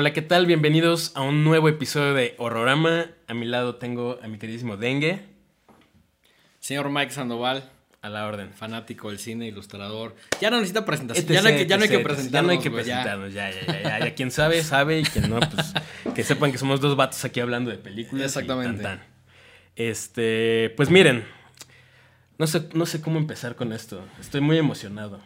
Hola, ¿qué tal? Bienvenidos a un nuevo episodio de Horrorama. A mi lado tengo a mi queridísimo Dengue. Señor Mike Sandoval, A la orden. fanático del cine, ilustrador. Ya no necesita presentación. Etc, ya, no hay que, ya no hay que etc, presentarnos. Ya no hay que presentarnos, ya, ya, ya, ya, ya. Quien sabe, sabe. Y quien no, pues que sepan que somos dos vatos aquí hablando de películas. y Exactamente. tan, tan. Este, pues miren. No sé, no sé cómo empezar con esto. Estoy muy emocionado.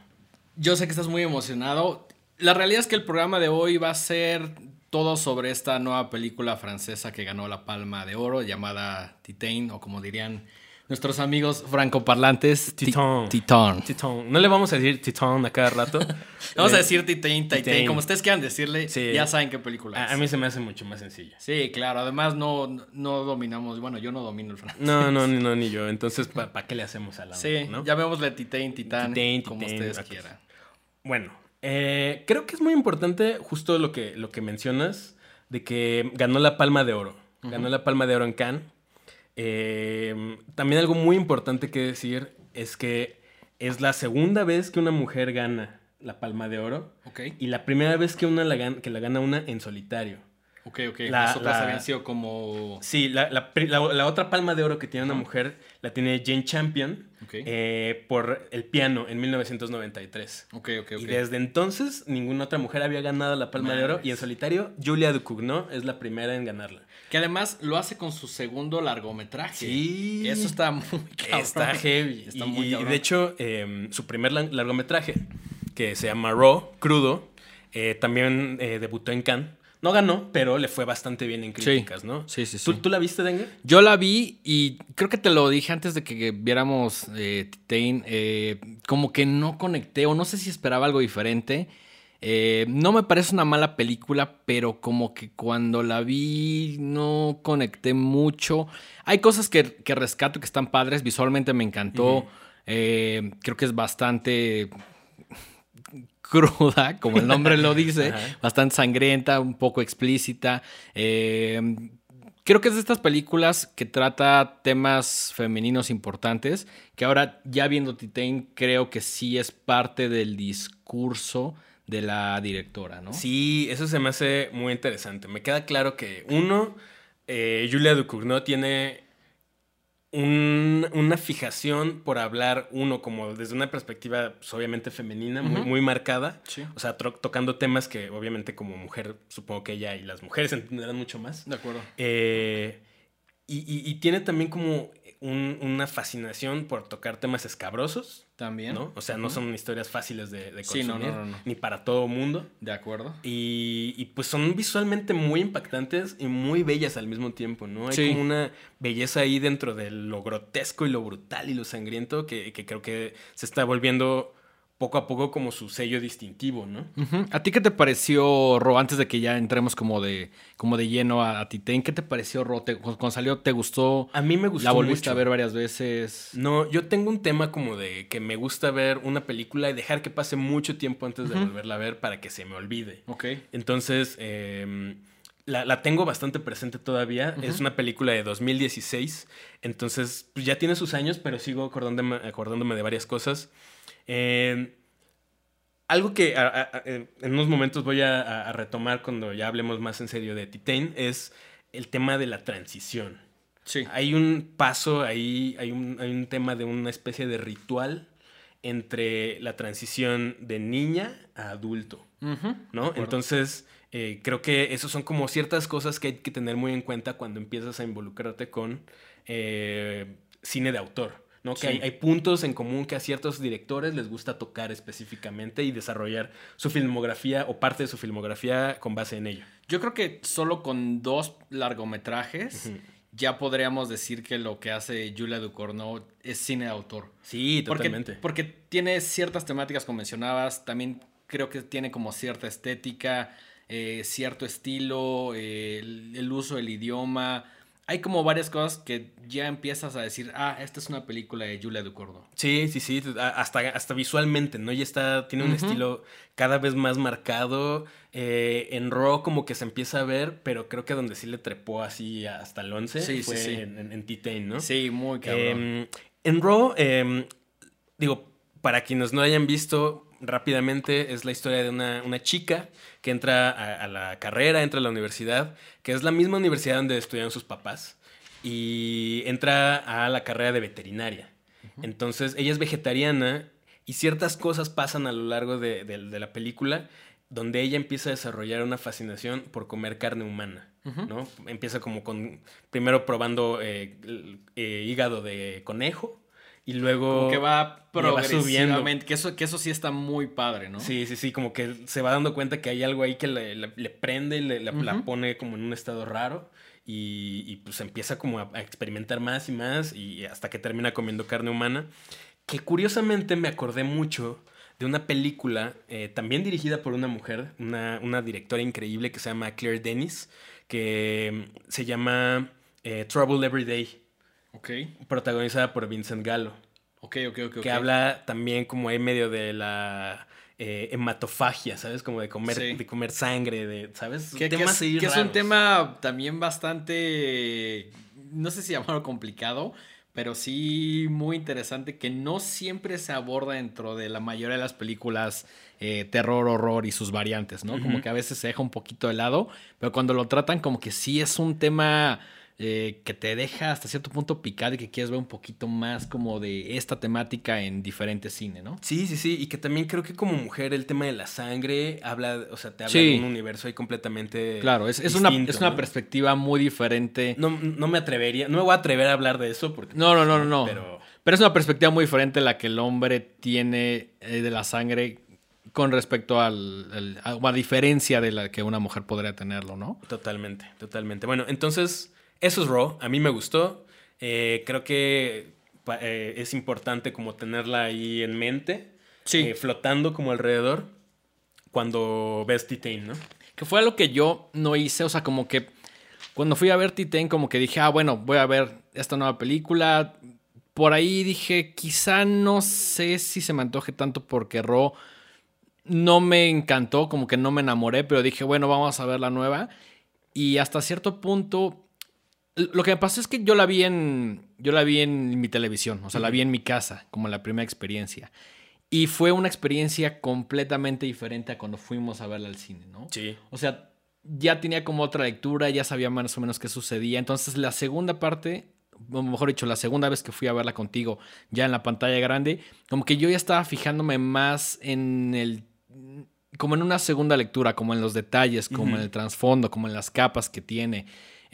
Yo sé que estás muy emocionado. La realidad es que el programa de hoy va a ser todo sobre esta nueva película francesa que ganó la Palma de Oro, llamada Titane, o como dirían nuestros amigos francoparlantes, Ti- Titán. Titán. Titón. No le vamos a decir Titón a cada rato. Vamos a decir Titane, Titane. como ustedes quieran decirle, Sí. ya saben qué película es. A, a mí se me hace mucho más sencillo. Sí, claro, además no, no dominamos, bueno, yo no domino el francés. No, no, ni, no, ni yo. Entonces, ¿para qué le hacemos a la Sí, ¿no? llamémosle Titane, Titán, Titane, como ustedes quieran. Bueno, eh, creo que es muy importante justo lo que, lo que mencionas de que ganó la Palma de Oro. Ganó la Palma de Oro en Cannes. Eh, también algo muy importante que decir es que es la segunda vez que una mujer gana la Palma de Oro Ok, y la primera vez que, una la, gan- que la gana una en solitario. ok, ok. La- Las otras la- habían sido como... Sí, la otra palma de oro que tiene una mujer la tiene Jane Champion eh, por el piano en 1993. Ok, ok, ok. Y desde entonces ninguna otra mujer había ganado la palma de oro y en solitario Julia Ducournau es la primera en ganarla. Que además lo hace con su segundo largometraje. Sí. Eso está muy cabrón. Está heavy. Está y, muy y de hecho, eh, su primer largometraje, que se llama Raw, crudo, eh, también eh, debutó en Cannes. No ganó, pero le fue bastante bien en críticas, ¿no? Sí, sí, sí. ¿Tú, tú la viste, Dengue? Yo la vi y creo que te lo dije antes de que viéramos eh, Titane. eh, como que no conecté o no sé si esperaba algo diferente. Eh, no me parece una mala película, pero como que cuando la vi no conecté mucho. Hay cosas que, que rescato que están padres. Visualmente me encantó. Eh, creo que es bastante cruda, como el nombre lo dice, bastante sangrienta, un poco explícita. Eh, creo que es de estas películas que trata temas femeninos importantes, que ahora ya viendo Titane creo que sí es parte del discurso de la directora, ¿no? Sí, eso se me hace muy interesante. Me queda claro que, uno, eh, Julia Ducournau tiene un- una fijación por hablar, uno, como desde una perspectiva, pues, obviamente femenina, muy, muy marcada. Sí. O sea, tocando temas que, obviamente, como mujer, supongo que ella y las mujeres entenderán mucho más. De acuerdo. Eh, y, y- y tiene también como un- una fascinación por tocar temas escabrosos, También. ¿no? O sea, no son historias fáciles de, de consumir, no, no, no. ni para todo mundo. De acuerdo. Y, y, pues son visualmente muy impactantes y muy bellas al mismo tiempo, ¿no? Hay Sí. como una belleza ahí dentro de lo grotesco y lo brutal y lo sangriento que, que creo que se está volviendo poco a poco como su sello distintivo, ¿no? ¿A ti qué te pareció, Ro, antes de que ya entremos como de, como de lleno a, a Titane? ¿Qué te pareció, Ro? ¿Te- cuando salió, ¿te gustó? A mí me gustó ¿La volviste mucho. a ver varias veces? No, yo tengo un tema como de que me gusta ver una película y dejar que pase mucho tiempo antes de volverla a ver para que se me olvide. Ok. Entonces, eh, la, la tengo bastante presente todavía. Es una película de 2016. Entonces, pues ya tiene sus años, pero sigo acordándome, acordándome de varias cosas. Eh, algo que a- a- a- en unos momentos voy a, retomar cuando ya hablemos más en serio de Titane es el tema de la transición. Sí. Hay un paso ahí, hay un, hay un tema de una especie de ritual entre la transición de niña a adulto. ¿no? Entonces, eh, creo que eso son como ciertas cosas que hay que tener muy en cuenta cuando empiezas a involucrarte con eh, cine de autor, ¿no? Sí. Que hay, hay puntos en común que a ciertos directores les gusta tocar específicamente y desarrollar su filmografía o parte de su filmografía con base en ello. Yo creo que solo con dos largometrajes ya podríamos decir que lo que hace Julia Ducournau es cine de autor. Sí, Porque, totalmente. porque tiene ciertas temáticas como mencionabas, también creo que tiene como cierta estética, eh, cierto estilo, eh, el, el uso del idioma. Hay como varias cosas que ya empiezas a decir, ah, esta es una película de Julia Ducournau. Sí, sí, sí, hasta, hasta visualmente, ¿no? Ya está, tiene un estilo cada vez más marcado. eh, en Raw como que se empieza a ver, pero creo que donde sí le trepó así hasta el 11 Sí, fue sí. en, en, en T-Tain, ¿no? Sí, muy cabrón. Em, en Raw, em, digo, para quienes no hayan visto, rápidamente es la historia de una, una chica que entra a, a, la carrera, entra a la universidad, que es la misma universidad donde estudian sus papás, y entra a la carrera de veterinaria. Entonces, ella es vegetariana y ciertas cosas pasan a lo largo de, de, de la película donde ella empieza a desarrollar una fascinación por comer carne humana, ¿no? Empieza como con, primero probando eh, eh, hígado de conejo y luego... Como que va progresivamente, que eso, que eso sí está muy padre, ¿no? Sí, sí, sí, como que se va dando cuenta que hay algo ahí que le, le, le prende, le, uh -huh. la pone como en un estado raro y, y pues empieza como a, a experimentar más y más y hasta que termina comiendo carne humana, que curiosamente me acordé mucho de una película eh, también dirigida por una mujer, una, una, directora increíble que se llama Claire Dennis, que mm, se llama eh, Trouble Every Day. Ok. Protagonizada por Vincent Gallo. Ok, ok, ok. Que okay. habla también como en medio de la eh, hematofagia, ¿sabes? Como de comer, Sí. de comer sangre, de, ¿sabes? Que, que es, que es un tema también bastante, no sé si llamarlo complicado, pero sí muy interesante que no siempre se aborda dentro de la mayoría de las películas eh, terror, horror y sus variantes, ¿no? Como que a veces se deja un poquito de lado, pero cuando lo tratan como que sí es un tema eh, que te deja hasta cierto punto picado y que quieres ver un poquito más como de esta temática en diferentes cine, ¿no? Sí, sí, sí, y que también creo que como mujer el tema de la sangre habla, o sea, te habla Sí. de un universo ahí completamente Claro, es, es una, es una perspectiva muy diferente. No, no me atrevería, no me voy a atrever a hablar de eso porque... No, no, no, no, no. Pero Pero es una perspectiva muy diferente la que el hombre tiene eh, de la sangre con respecto al, al- a, a diferencia de la que una mujer podría tenerlo, ¿no? totalmente, totalmente. Bueno, entonces, eso es Raw, a mí me gustó. Eh, creo que eh, es importante como tenerla ahí en mente, Sí. eh, flotando como alrededor cuando ves Titan, ¿no? Que fue algo que yo no hice, o sea, como que cuando fui a ver Titan, como que dije, ah, bueno, voy a ver esta nueva película. Por ahí dije, quizá no sé si se me antoje tanto porque Raw no me encantó, como que no me enamoré, pero dije, bueno, vamos a ver la nueva. Y hasta cierto punto, lo que me pasó es que yo la vi en, yo la vi en mi televisión, o sea, la vi en mi casa, como la primera experiencia. Y fue una experiencia completamente diferente a cuando fuimos a verla al cine, ¿no? Sí. O sea, ya tenía como otra lectura, ya sabía más o menos qué sucedía. Entonces, la segunda parte, o mejor dicho, la segunda vez que fui a verla contigo, ya en la pantalla grande, como que yo ya estaba fijándome más en el. como en una segunda lectura, como en los detalles, como en el trasfondo, como en las capas que tiene.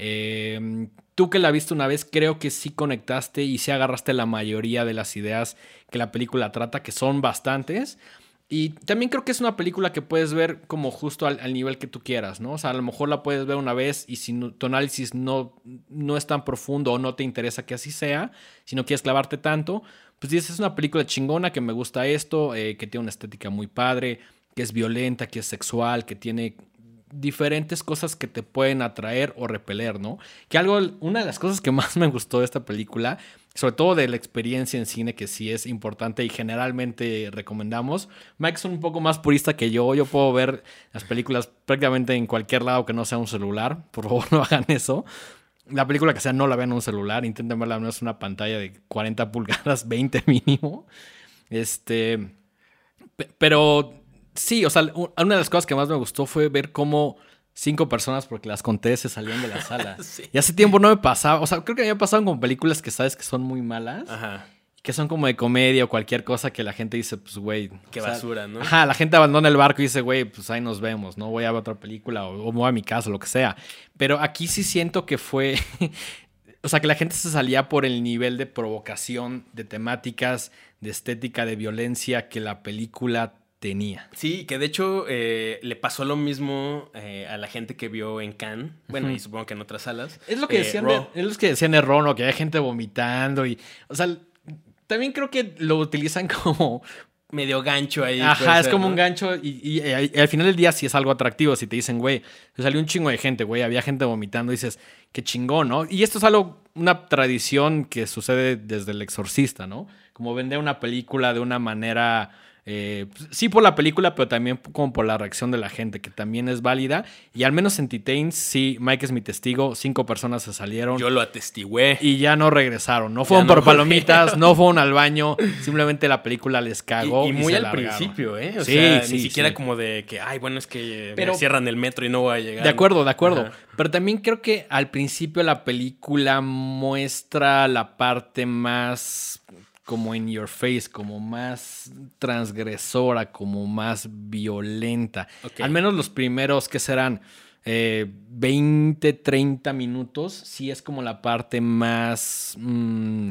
Eh, tú que la viste una vez, creo que sí conectaste y sí agarraste la mayoría de las ideas que la película trata, que son bastantes. Y también creo que es una película que puedes ver como justo al, nivel que tú quieras, ¿no? O sea, a lo mejor la puedes ver una vez y si tu análisis no, no es tan profundo o no te interesa que así sea, si no quieres clavarte tanto, pues dices, es una película chingona, que me gusta esto, eh, que tiene una estética muy padre, que es violenta, que es sexual, que tiene diferentes cosas que te pueden atraer o repeler, ¿no? Que algo, una de las cosas que más me gustó de esta película, sobre todo de la experiencia en cine, que sí es importante y generalmente recomendamos. Mike es un poco más purista que yo. Yo puedo ver las películas prácticamente en cualquier lado que no sea un celular. Por favor, no hagan eso. La película que sea, no la vean en un celular. Intenten verla en una pantalla de 40 pulgadas, 20 mínimo. Este. pe- Pero sí, o sea, una de las cosas que más me gustó fue ver cómo cinco personas, porque las conté, se salían de la sala. Sí. Y hace tiempo no me pasaba. O sea, creo que me había pasado con películas que sabes que son muy malas. Ajá. Que son como de comedia o cualquier cosa que la gente dice, pues, güey. Qué sea, basura, ¿no? Ajá, la gente abandona el barco y dice, güey, pues ahí nos vemos, ¿no? Voy a ver otra película o, o me voy a mi casa, lo que sea. Pero aquí sí siento que fue. o sea, que la gente se salía por el nivel de provocación, de temáticas, de estética, de violencia que la película tenía. Sí, que de hecho eh, le pasó lo mismo eh, a la gente que vio en Cannes, bueno, y supongo que en otras salas. Es lo que Eh, decían, de, es lo que decían de Rono, que hay gente vomitando y. O sea, también creo que lo utilizan como medio gancho ahí. Ajá, es ser, como ¿no? un gancho y, y- y al final del día sí es algo atractivo. Si te dicen, güey, salió un chingo de gente, güey, había gente vomitando, dices, qué chingón, ¿no? Y esto es algo una tradición que sucede desde El Exorcista, ¿no? Como vender una película de una manera eh, sí por la película, pero también como por la reacción de la gente, que también es válida. Y al menos en Titanes, sí, Mike es mi testigo, cinco personas se salieron. Yo lo atestigué. Y ya no regresaron. No fueron por palomitas, no fueron al baño, simplemente la película les cagó. Y, muy al principio, ¿eh? O sí, sea, ni siquiera como de que, ay, bueno, es que pero, cierran el metro y no voy a llegar. De acuerdo, de acuerdo. Pero también creo que al principio la película muestra la parte más como in your face, como más transgresora, como más violenta. Al menos los primeros que serán 20, eh, 30 minutos, sí es como la parte más mm,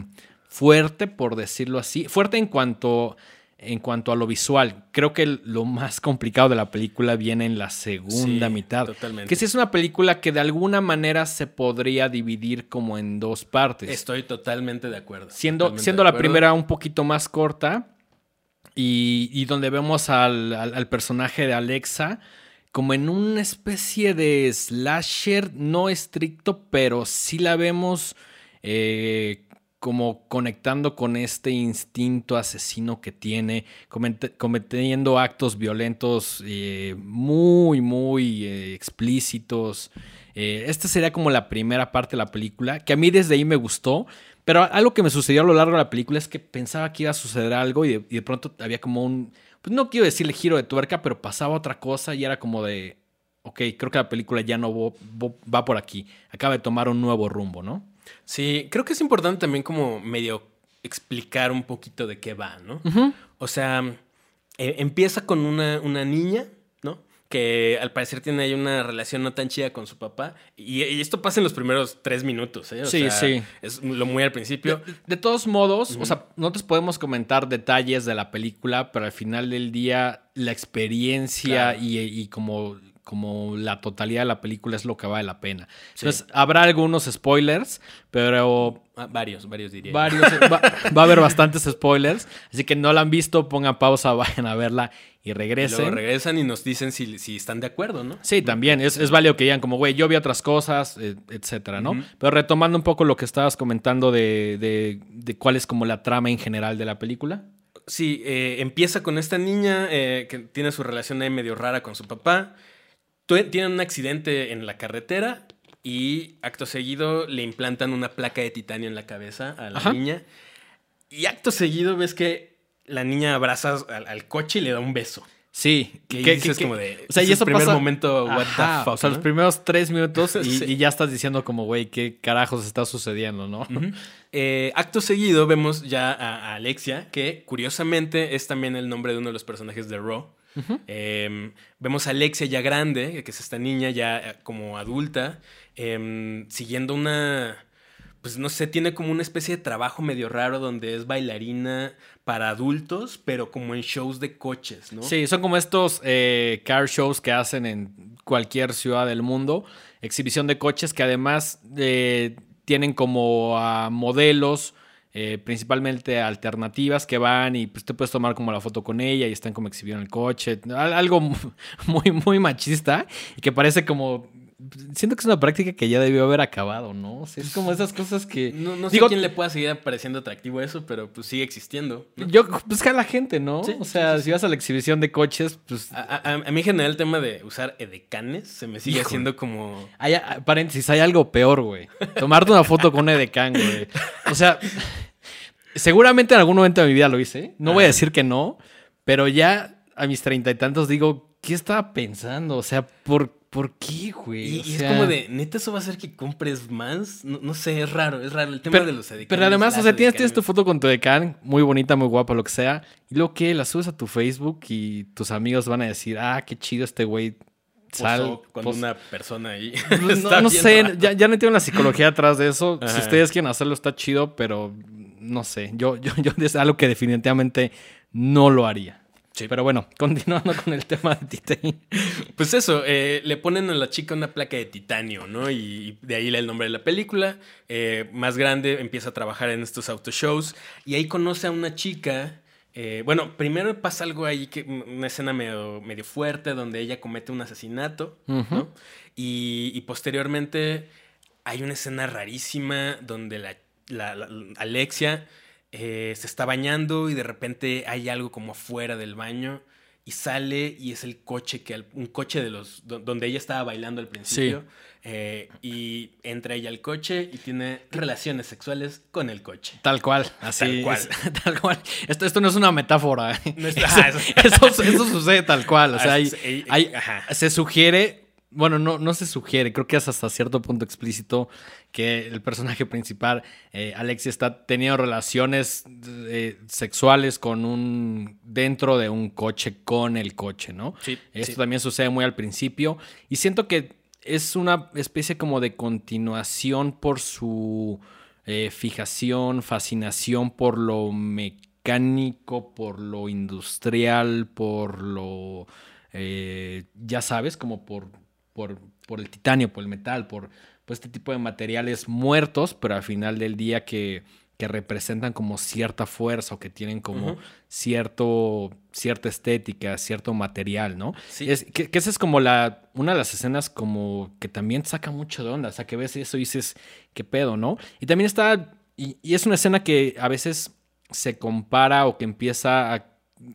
fuerte, por decirlo así. Fuerte en cuanto en cuanto a lo visual. Creo que lo más complicado de la película viene en la segunda mitad. Totalmente. Que si es una película que de alguna manera se podría dividir como en dos partes. Estoy totalmente de acuerdo. Siendo, siendo la primera un poquito más corta y, donde vemos al, personaje de Alexa como en una especie de slasher no estricto, pero sí la vemos eh, como conectando con este instinto asesino que tiene, cometiendo actos violentos eh, muy, muy eh, explícitos. Eh, esta sería como la primera parte de la película, que a mí desde ahí me gustó, pero algo que me sucedió a lo largo de la película es que pensaba que iba a suceder algo y de, pronto había como un, pues no quiero decirle giro de tuerca, pero pasaba otra cosa y era como de, ok, creo que la película ya no va por aquí, acaba de tomar un nuevo rumbo, ¿no? Sí, creo que es importante también como medio explicar un poquito de qué va, ¿no? O sea, eh, empieza con una, una, niña, ¿no? Que al parecer tiene ahí una relación no tan chida con su papá. Y, esto pasa en los primeros tres minutos, ¿eh? sí, sí. Es lo muy al principio. De, todos modos, o sea, nosotros podemos comentar detalles de la película, pero al final del día, la experiencia y, y como como la totalidad de la película es lo que vale la pena. Entonces, habrá algunos spoilers, pero... Ah, varios, varios diría. Varios, va, a haber bastantes spoilers, así que no la han visto, pongan pausa, vayan a verla y regresen. Y regresan y nos dicen si, están de acuerdo, ¿no? Sí, también, es, es válido que digan como, güey, yo vi otras cosas, e, etcétera, ¿no? Pero retomando un poco lo que estabas comentando de, cuál es como la trama en general de la película. Sí, eh, empieza con esta niña eh, que tiene su relación ahí medio rara con su papá tienen un accidente en la carretera y acto seguido le implantan una placa de titanio en la cabeza a la niña. Y acto seguido ves que la niña abraza al, coche y le da un beso. Sí, que dices como de. O sea, y eso primer momento, what the fuck. O sea, los primeros tres minutos y, ya estás diciendo, como, güey, qué carajos está sucediendo, ¿no? Eh, acto seguido vemos ya a, Alexia, que curiosamente es también el nombre de uno de los personajes de Raw. Em, vemos a Alexia ya grande, que es esta niña ya eh, como adulta, em, siguiendo una, pues no sé, tiene como una especie de trabajo medio raro donde es bailarina para adultos, pero como en shows de coches, ¿no? Sí, son como estos eh, car shows que hacen en cualquier ciudad del mundo, exhibición de coches que además eh, tienen como a modelos eh, principalmente alternativas que van y pues te puedes tomar como la foto con ella y están como exhibiendo el coche, algo muy, muy machista y que parece como siento que es una práctica que ya debió haber acabado, ¿no? es como esas cosas que... No, no sé quién le pueda seguir pareciendo atractivo eso, pero pues sigue existiendo. Yo, pues a la gente, ¿no? o sea, si vas a la exhibición de coches, pues... A, mí en general el tema de usar edecanes se me sigue haciendo como... Hay, paréntesis, hay algo peor, güey. Tomarte una foto con un edecán, güey. O sea, seguramente en algún momento de mi vida lo hice. No voy a decir que no, pero ya a mis treinta y tantos digo, ¿qué estaba pensando? O sea, ¿por, ¿por qué, güey? Y, es como de, neta, eso va a hacer que compres más. No, sé, es raro, es raro el tema de los. Pero además, o sea, tienes, tienes, tu foto con tu edecán, muy bonita, muy guapa, lo que sea. Y luego que la subes a tu Facebook y tus amigos van a decir, ah, qué chido este güey sal con una persona ahí. Pues, no, sé, ya, ya, no entiendo la psicología atrás de eso. Si ustedes quieren hacerlo, está chido, pero no sé. Yo, yo, yo es algo que definitivamente no lo haría. Sí. Pero bueno, continuando con el tema de titanio. Pues eso, eh, le ponen a la chica una placa de titanio, ¿no? Y, de ahí el nombre de la película. Eh, más grande, empieza a trabajar en estos autoshows. Y ahí conoce a una chica eh, bueno, primero pasa algo ahí, que una escena medio, medio fuerte donde ella comete un asesinato, ¿no? Y, posteriormente hay una escena rarísima donde la, la- la- Alexia eh, se está bañando y de repente hay algo como afuera del baño y sale y es el coche que un coche de los do- donde ella estaba bailando al principio eh, y entra ella al coche y tiene relaciones sexuales con el coche. Tal cual, así. Tal cual. es- tal cual. Esto, esto no es una metáfora. No es- eso, eso- sucede tal cual. O sea, hay- hay- se sugiere. Bueno, no, no se sugiere, creo que es hasta cierto punto explícito que el personaje principal, eh, Alexia, está teniendo relaciones eh, sexuales con un. dentro de un coche con el coche, ¿no? Sí, Esto sí. también sucede muy al principio. Y siento que es una especie como de continuación por su eh, fijación, fascinación por lo mecánico, por lo industrial, por lo, eh, ya sabes, como por, por, por el titanio, por el metal, por, por este tipo de materiales muertos, pero al final del día que, que representan como cierta fuerza o que tienen como cierto, cierta estética, cierto material, ¿no? Sí. Es, que, que esa es como la, una de las escenas como que también saca mucho de onda, o sea, que ves eso y dices, qué pedo, ¿no? Y también está, y, y es una escena que a veces se compara o que empieza a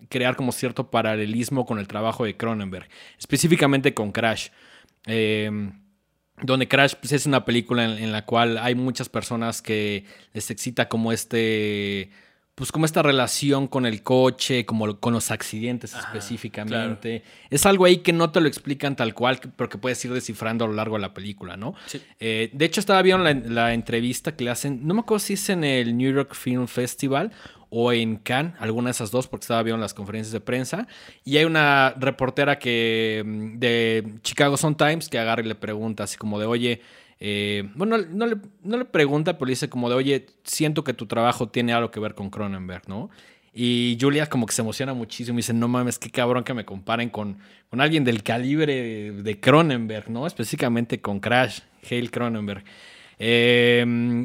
crear como cierto paralelismo con el trabajo de Cronenberg, específicamente con Crash. Eh, donde Crash pues, es una película en, en la cual hay muchas personas que les excita como este pues como esta relación con el coche, como con los accidentes Ajá, específicamente. Es algo ahí que no te lo explican tal cual, pero que puedes ir descifrando a lo largo de la película, ¿no? Sí. Eh, de hecho, estaba viendo la, la entrevista que le hacen, no me acuerdo si es en el New York Film Festival o en Cannes, alguna de esas dos, porque estaba viendo las conferencias de prensa. Y hay una reportera que mm, de Chicago Sun Times que agarra y le pregunta así como de, oye, eh, bueno, no le, pregunta, pero le dice como de, oye, siento que tu trabajo tiene algo que ver con Cronenberg, ¿no? Y Julia como que se emociona muchísimo y dice, no mames, qué cabrón que me comparen con, con alguien del calibre de Cronenberg, ¿no? Específicamente con Crash, Hale Cronenberg. Eh,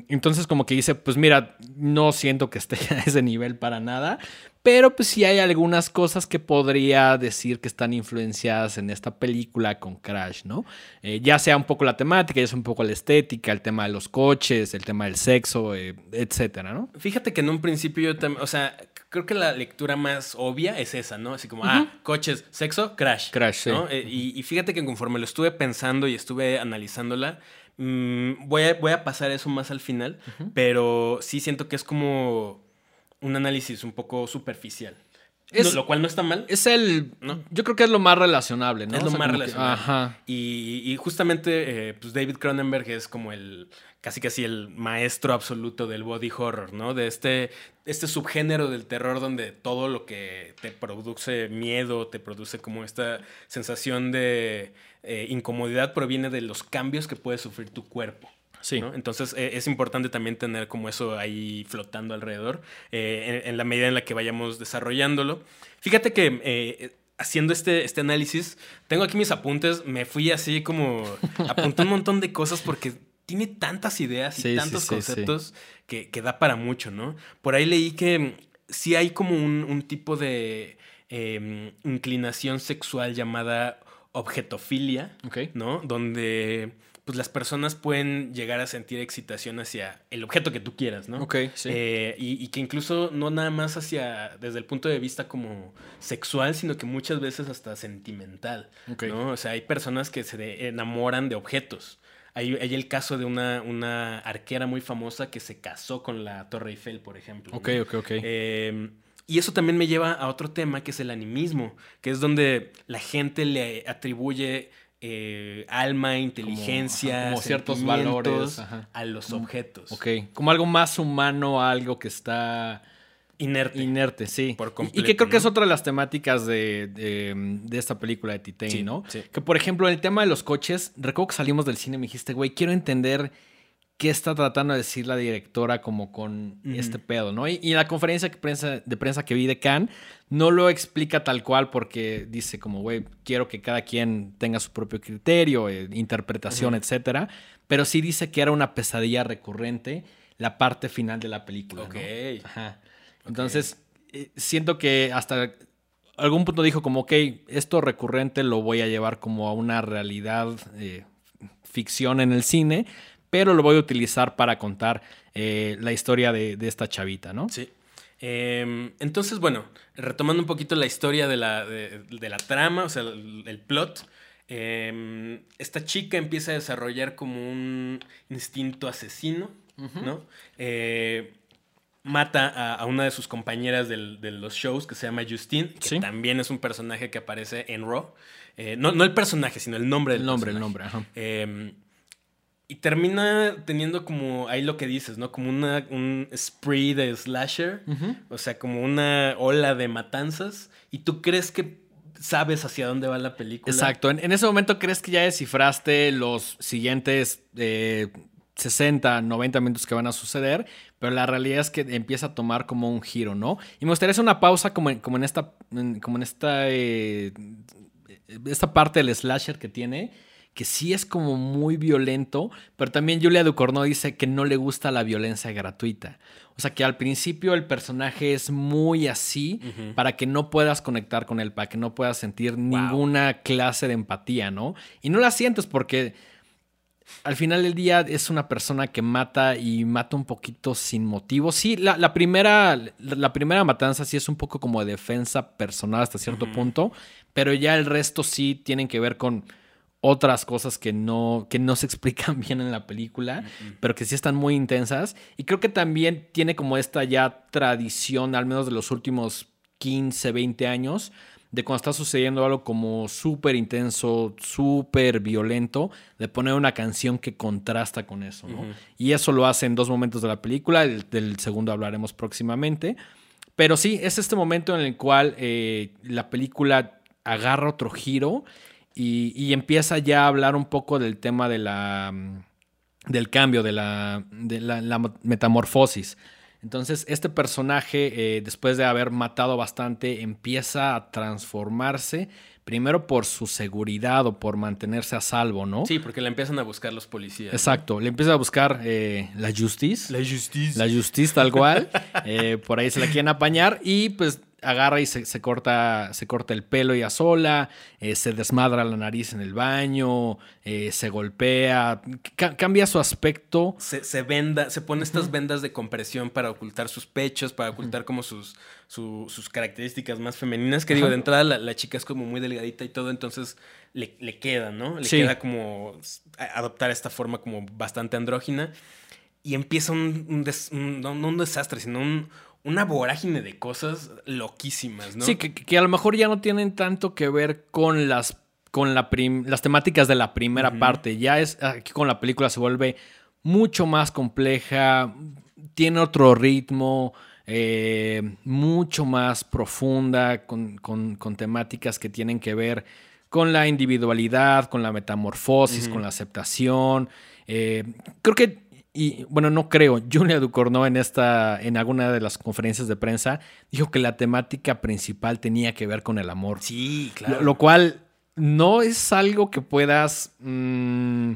entonces como que dice, pues mira, no siento que esté a ese nivel para nada, pero pues sí hay algunas cosas que podría decir que están influenciadas en esta película con Crash, ¿no? Eh, ya sea un poco la temática, ya sea un poco la estética, el tema de los coches, el tema del sexo, eh, etcétera, ¿no? Fíjate que en un principio yo también, o sea, creo que la lectura más obvia es esa, ¿no? Así como, ah, coches, sexo, crash. Crash, sí. ¿no? Eh, y, y fíjate que conforme lo estuve pensando y estuve analizándola, mm, voy, a, voy a pasar eso más al final, pero sí siento que es como un análisis un poco superficial. Es- No, lo cual no está mal. Es el... ¿No? Yo creo que es lo más relacionable, ¿no? Es O lo sea, más que- relacionable. ajá. Y, y justamente, eh, pues David Cronenberg es como el, casi casi el maestro absoluto del body horror, ¿no? De este, este subgénero del terror donde todo lo que te produce miedo, te produce como esta sensación de eh, incomodidad proviene de los cambios que puede sufrir tu cuerpo. Sí. ¿no? Entonces eh, es importante también tener como eso ahí flotando alrededor eh, en, en la medida en la que vayamos desarrollándolo. Fíjate que eh, haciendo este, este análisis, tengo aquí mis apuntes, me fui así como apunté un montón de cosas porque tiene tantas ideas y Sí, tantos sí, conceptos Que, que da para mucho, ¿no? Por ahí leí que sí hay como un, un tipo de eh, inclinación sexual llamada objetofilia. ¿no? Donde pues las personas pueden llegar a sentir excitación hacia el objeto que tú quieras, ¿no? Ok, sí. Eh, y, y que incluso no nada más hacia, desde el punto de vista como sexual, sino que muchas veces hasta sentimental, Ok. ¿no? O sea, hay personas que se enamoran de objetos. Hay, hay el caso de una, una arquera muy famosa que se casó con la Torre Eiffel, por ejemplo. Ok, ¿no? ok, ok. Eh, y eso también me lleva a otro tema que es el animismo, que es donde la gente le atribuye eh, alma, inteligencia, como ciertos valores, ajá. a los objetos. ok. Como algo más humano, algo que está Inerte. inerte, sí. Por Y- que creo que es otra de las temáticas de, de, de esta película de Titain, Sí, ¿no? sí. Que por ejemplo, el tema de los coches, recuerdo que salimos del cine y me dijiste, güey, quiero entender qué está tratando de decir la directora como con este pedo, ¿no? Y, y la conferencia que prensa, de prensa que vi de Cannes no lo explica tal cual porque dice como, güey, quiero que cada quien tenga su propio criterio, eh, interpretación, Ujú. etcétera. Pero sí dice que era una pesadilla recurrente la parte final de la película, Ok. ¿no? Ajá. Entonces, eh, siento que hasta algún punto dijo como, ok, esto recurrente lo voy a llevar como a una realidad, eh, ficción en el cine, pero lo voy a utilizar para contar eh, la historia de, esta chavita, ¿no? Sí. Em, entonces, bueno, retomando un poquito la historia de la, de, la trama, o sea, el, plot, em, esta chica empieza a desarrollar como un instinto asesino, ¿no? Eh, mata a, una de sus compañeras de los shows que se llama Justine, que también es un personaje que aparece en Raw. Eh, no, el personaje, sino el nombre del el nombre, El nombre, ajá. Y termina teniendo como ahí lo que dices, ¿no? Como una, un spree de slasher, o sea, como una ola de matanzas. Y tú crees que sabes hacia dónde va la película. Exacto. En, ese momento crees que ya descifraste los siguientes 60, 90 minutos que van a suceder, pero la realidad es que empieza a tomar como un giro, ¿no? Y me gustaría hacer una pausa como en, como en esta, como en esta, eh, esta parte del slasher que tiene que sí es como muy violento, pero también Julia Ducournau dice que no le gusta la violencia gratuita. O sea que al principio el personaje es muy así para que no puedas conectar con él, para que no puedas sentir ninguna clase de empatía, ¿no? Y no la sientes porque al final del día es una persona que mata y mata un poquito sin motivo. Sí, la, primera, la primera matanza sí es un poco como de defensa personal hasta cierto punto, pero ya el resto sí tienen que ver con otras cosas que no, que no se explican bien en la película, pero que sí están muy intensas. Y creo que también tiene como esta ya tradición, al menos de los últimos 15, 20 años, de cuando está sucediendo algo como súper intenso, súper violento, de poner una canción que contrasta con eso, ¿no? Y eso lo hace en dos momentos de la película, del segundo hablaremos próximamente. Pero sí, es este momento en el cual eh, la película agarra otro giro y, empieza ya a hablar un poco del tema de la, mm, del cambio, de la, de la, metamorfosis. Entonces, este personaje, eh, después de haber matado bastante, empieza a transformarse, primero por su seguridad o por mantenerse a salvo, ¿no? Sí, porque le empiezan a buscar los policías. Exacto, le empieza a buscar eh, la justice. La justice. La justice, tal cual. Eh, por ahí se la quieren apañar y pues agarra y se, corta, se corta el pelo ya sola, eh, se desmadra la nariz en el baño, eh, se golpea, cambia su aspecto. Se, venda, se pone estas vendas de compresión para ocultar sus pechos, para ocultar como sus, sus características más femeninas, que digo, de entrada la, chica es como muy delgadita y todo, entonces le, queda, ¿no? Le queda como adoptar esta forma como bastante andrógina. Y empieza un, no un desastre, sino un, una vorágine de cosas loquísimas, ¿no? Sí, que, a lo mejor ya no tienen tanto que ver con las, con la las temáticas de la primera parte. Ya es, aquí con la película se vuelve mucho más compleja, tiene otro ritmo, eh, mucho más profunda, con, con, temáticas que tienen que ver con la individualidad, con la metamorfosis, con la aceptación. Eh, creo que y bueno, no creo, Julia Ducournau en esta, en alguna de las conferencias de prensa, dijo que la temática principal tenía que ver con el amor. Sí, claro. Lo, cual no es algo que puedas mm,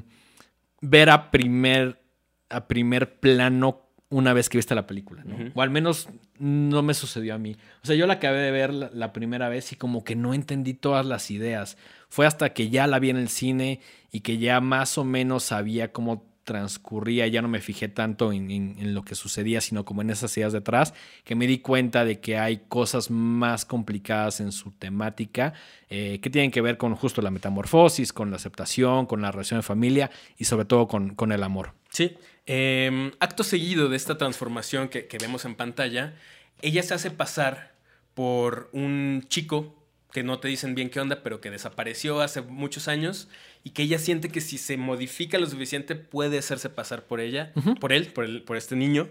ver a primer, a primer plano una vez que viste la película, ¿no? O al menos no me sucedió a mí. O sea, yo la acabé de ver la, primera vez y como que no entendí todas las ideas. Fue hasta que ya la vi en el cine y que ya más o menos sabía cómo transcurría, ya no me fijé tanto en, lo que sucedía, sino como en esas ideas detrás, que me di cuenta de que hay cosas más complicadas en su temática, eh, que tienen que ver con justo la metamorfosis, con la aceptación, con la relación de familia y sobre todo con, con el amor. Sí, em, acto seguido de esta transformación que vemos en pantalla, ella se hace pasar por un chico que no te dicen bien qué onda, pero que desapareció hace muchos años y que ella siente que si se modifica lo suficiente puede hacerse pasar por ella, por él, por, el, por este niño.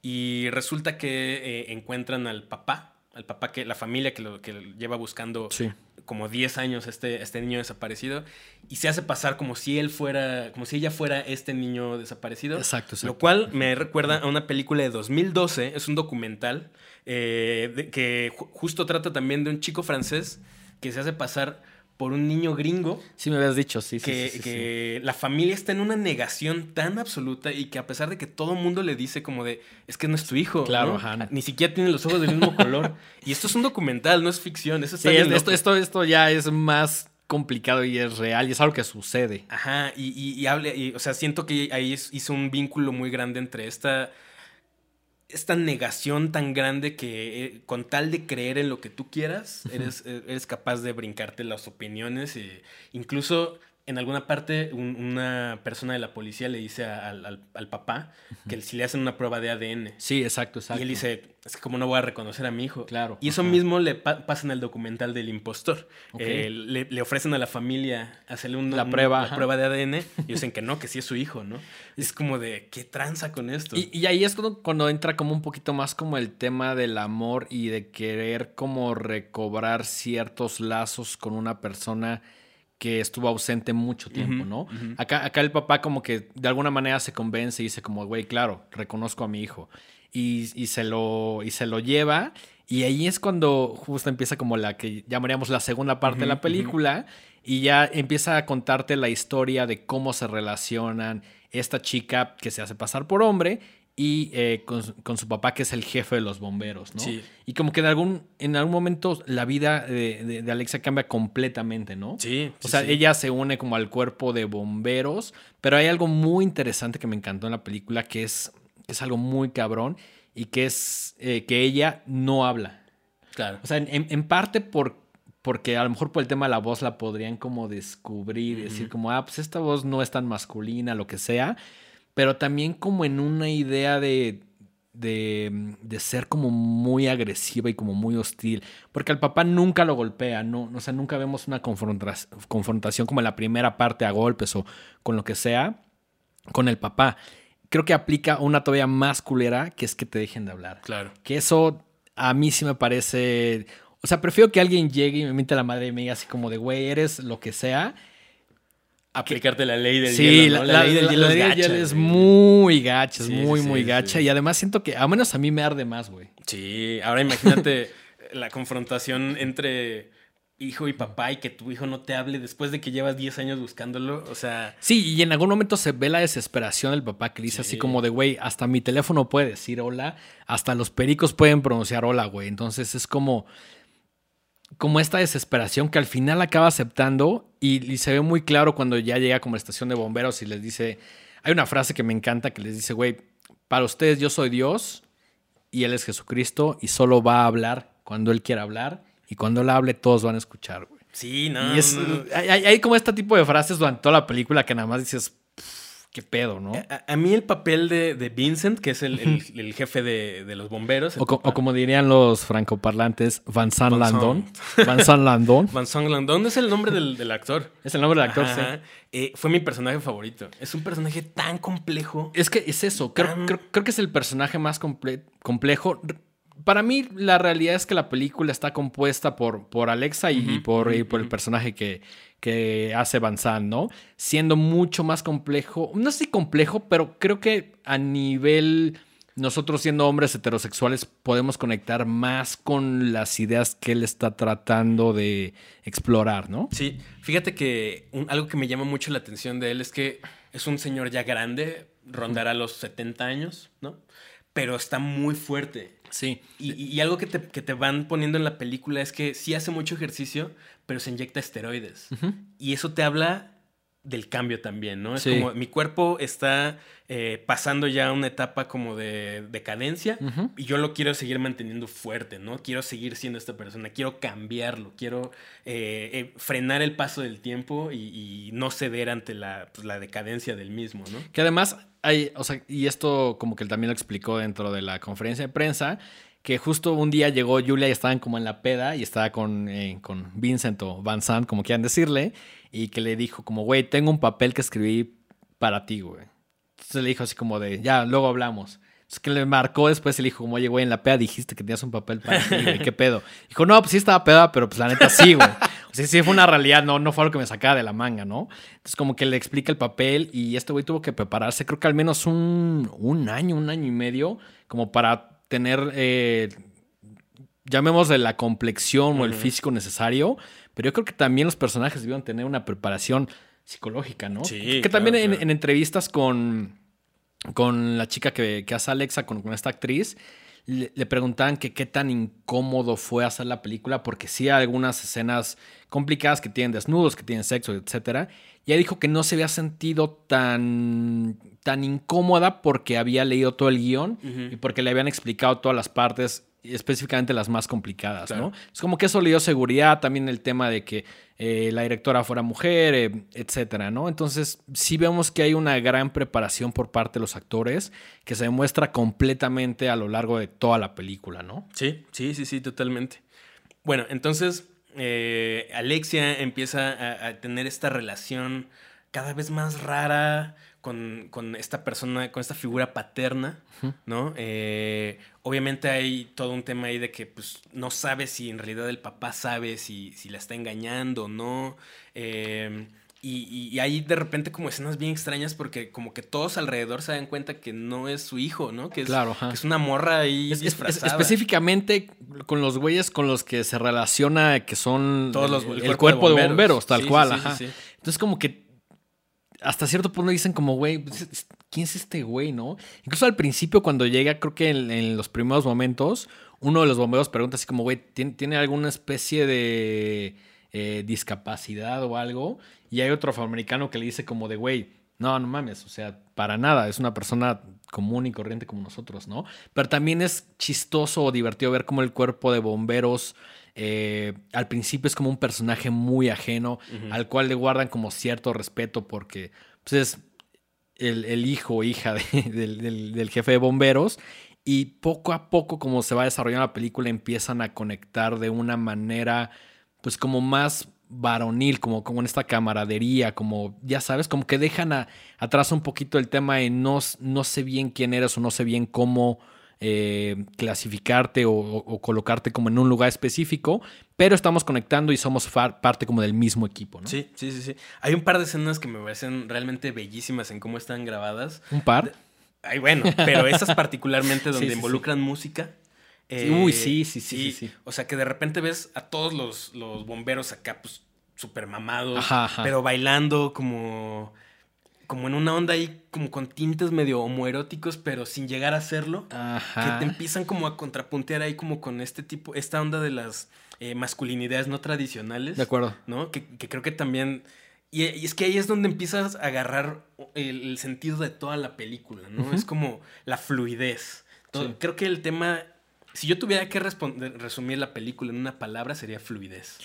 Y resulta que eh, encuentran al papá, al papá que la familia que lo que lleva buscando como 10 años este, este niño desaparecido y se hace pasar como si él fuera, como si ella fuera este niño desaparecido. Exacto, Lo cual me recuerda a una película de 2012, es un documental eh, que justo trata también de un chico francés que se hace pasar por un niño gringo. Sí, me habías dicho, sí, que, sí, que la familia está en una negación tan absoluta y que a pesar de que todo el mundo le dice como de, es que no es tu hijo. Claro, Ni siquiera tiene los ojos del mismo color. Y esto es un documental, no es ficción. Eso esto, esto, esto ya es más complicado y es real y es algo que sucede. Ajá, y, y, hable, y, o sea, siento que ahí hizo un vínculo muy grande entre esta, esta negación tan grande que eh, con tal de creer en lo que tú quieras, eres, eres capaz de brincarte las opiniones, e incluso en alguna parte una persona de la policía le dice al, papá que si le hacen una prueba de ADN. Sí, exacto, exacto. Y él dice, es que como no voy a reconocer a mi hijo. Claro. Y eso mismo le pasa en el documental del impostor. Eh, le, ofrecen a la familia hacerle una, la prueba, prueba de ADN y dicen que no, que sí es su hijo, ¿no? Es como de, ¿qué tranza con esto? Y, y ahí es cuando, cuando entra como un poquito más como el tema del amor y de querer como recobrar ciertos lazos con una persona que estuvo ausente mucho tiempo, ¿no? acá, acá el papá como que de alguna manera se convence y dice como, güey, claro, reconozco a mi hijo. Y, se lo, y se lo lleva. Y ahí es cuando justo empieza como la que llamaríamos la segunda parte de la película. Y ya empieza a contarte la historia de cómo se relacionan esta chica que se hace pasar por hombre y eh, con, su papá que es el jefe de los bomberos, ¿no? Sí. Y como que en algún, en algún momento la vida de, de, Alexa cambia completamente, ¿no? Sí. O sea, ella se une como al cuerpo de bomberos, pero hay algo muy interesante que me encantó en la película que es, es algo muy cabrón y que es eh, que ella no habla. Claro. O sea, en, parte por, porque a lo mejor por el tema de la voz la podrían como descubrir y decir como, ah, pues esta voz no es tan masculina, lo que sea pero también como en una idea de, de, de, ser como muy agresiva y como muy hostil. Porque al papá nunca lo golpea, no, o sea, nunca vemos una confrontación como en la primera parte a golpes o con lo que sea con el papá. Creo que aplica una todavía más culera que es que te dejen de hablar. Claro. Que eso a mí sí me parece. O sea, prefiero que alguien llegue y me miente la madre y me diga así como de, güey, eres lo que sea aplicarte la ley del sí, hielo. La, la, ley del hielo, es, muy gacha, es muy, muy gacha. Y además siento que, a menos a mí me arde más, güey. Sí, ahora imagínate la confrontación entre hijo y papá y que tu hijo no te hable después de que llevas 10 años buscándolo, o sea... Sí, y en algún momento se ve la desesperación del papá que dice así como de, güey, hasta mi teléfono puede decir hola, hasta los pericos pueden pronunciar hola, güey. Entonces es como como esta desesperación que al final acaba aceptando y, se ve muy claro cuando ya llega como estación de bomberos y les dice, hay una frase que me encanta que les dice, güey, para ustedes yo soy Dios y Él es Jesucristo y solo va a hablar cuando Él quiera hablar y cuando Él hable todos van a escuchar, güey. Sí, no. Y es, Hay, hay, como este tipo de frases durante toda la película que nada más dices, qué pedo, ¿no? A, mí el papel de, Vincent, que es el, jefe de, los bomberos. O, como dirían los francoparlantes, Vincent Landon. Vincent Landon. Vincent Landon es el nombre del, actor. Es el nombre del actor, sí. Eh, fue mi personaje favorito. Es un personaje tan complejo. Es que es eso. Creo, que es el personaje más complejo. Para mí, la realidad es que la película está compuesta por, por Alexa y, por, y por el personaje que, que hace Van ¿no? Siendo mucho más complejo, no sé si complejo, pero creo que a nivel nosotros siendo hombres heterosexuales podemos conectar más con las ideas que él está tratando de explorar, ¿no? Sí, fíjate que algo que me llama mucho la atención de él es que es un señor ya grande, rondará los 70 años, ¿no? Pero está muy fuerte. Sí. Y, algo que te, que te, van poniendo en la película es que sí hace mucho ejercicio, pero se inyecta esteroides. Y eso te habla del cambio también, ¿no? Es como mi cuerpo está eh, pasando ya una etapa como de decadencia y yo lo quiero seguir manteniendo fuerte, ¿no? Quiero seguir siendo esta persona, quiero cambiarlo, quiero eh, eh, frenar el paso del tiempo y, no ceder ante la, pues, la, decadencia del mismo, ¿no? Que además hay, o sea, y esto como que él también lo explicó dentro de la conferencia de prensa, que justo un día llegó Julia y estaban como en la peda y estaba con, eh, con Vincent o Van Sant, como quieran decirle, y que le dijo como, güey, tengo un papel que escribí para ti, güey. Entonces le dijo así como de, ya, luego hablamos. Entonces que le marcó después y le dijo como, oye, güey, en la peda dijiste que tenías un papel para ti, güey, ¿qué pedo? Dijo, no, pues sí estaba peda, pero pues la neta sí, güey. Sea, sí fue una realidad, no, no fue algo que me sacaba de la manga, ¿no? Entonces como que le explica el papel y este güey tuvo que prepararse, creo que al menos un, un año, un año y medio, como para tener, eh, de la complexión o el físico necesario, pero yo creo que también los personajes debieron tener una preparación psicológica, ¿no? Sí, que también En, entrevistas con, con la chica que, que hace Alexa, con, esta actriz, le, le preguntaban que qué tan incómodo fue hacer la película, porque sí hay algunas escenas complicadas que tienen desnudos, que tienen sexo, etcétera. Y ella dijo que no se había sentido tan, tan incómoda porque había leído todo el guion y porque le habían explicado todas las partes específicamente las más complicadas, ¿no? Es como que eso le dio seguridad, también el tema de que eh, la directora fuera mujer, eh, etcétera, ¿no? Entonces, sí vemos que hay una gran preparación por parte de los actores que se demuestra completamente a lo largo de toda la película, ¿no? Sí, sí, sí, sí, totalmente. Bueno, entonces eh, Alexia empieza a, tener esta relación cada vez más rara con, esta persona, con esta figura paterna, ¿no? Eh, obviamente hay todo un tema ahí de que pues, no sabe si en realidad el papá sabe si, si la está engañando o no. Eh, y, hay de repente como escenas bien extrañas porque como que todos alrededor se dan cuenta que no es su hijo, ¿no? Que es, que es una morra ahí disfrazada. específicamente con los güeyes con los que se relaciona que son Todos los, el, cuerpo, de bomberos, tal cual, ajá. Entonces como que hasta cierto punto dicen como, güey, pues, ¿quién es este güey, no? Incluso al principio cuando llega, creo que en, los primeros momentos, uno de los bomberos pregunta así como, güey, ¿tiene, alguna especie de eh, discapacidad o algo? Y hay otro afroamericano que le dice como de, güey, no, no mames, o sea, para nada, es una persona común y corriente como nosotros, ¿no? Pero también es chistoso o divertido ver cómo el cuerpo de bomberos eh, al principio es como un personaje muy ajeno, al cual le guardan como cierto respeto porque pues, es el, hijo o hija del, jefe de bomberos. Y poco a poco, como se va desarrollando la película, empiezan a conectar de una manera, pues como más varonil, como, como en esta camaradería, como ya sabes, como que dejan atrás un poquito el tema de no, no sé bien quién eres o no sé bien cómo eh, clasificarte o, colocarte como en un lugar específico, pero estamos conectando y somos parte como del mismo equipo, ¿no? Sí, sí, sí, sí. Hay un par de escenas que me parecen realmente bellísimas en cómo están grabadas. ¿Un par? Ay, bueno, pero esas particularmente donde involucran música. Uy, sí, sí, sí, sí, O sea, que de repente ves a todos los, los bomberos acá, pues, súper mamados, pero bailando como como en una onda ahí como con tintes medio homoeróticos, pero sin llegar a serlo. Ajá. Que te empiezan como a contrapuntear ahí como con este tipo, esta onda de las eh, masculinidades no tradicionales. De acuerdo. ¿No? Que, creo que también... Y, es que ahí es donde empiezas a agarrar el, sentido de toda la película, ¿no? Es como la fluidez. Creo que el tema... Si yo tuviera que resumir la película en una palabra, sería fluidez.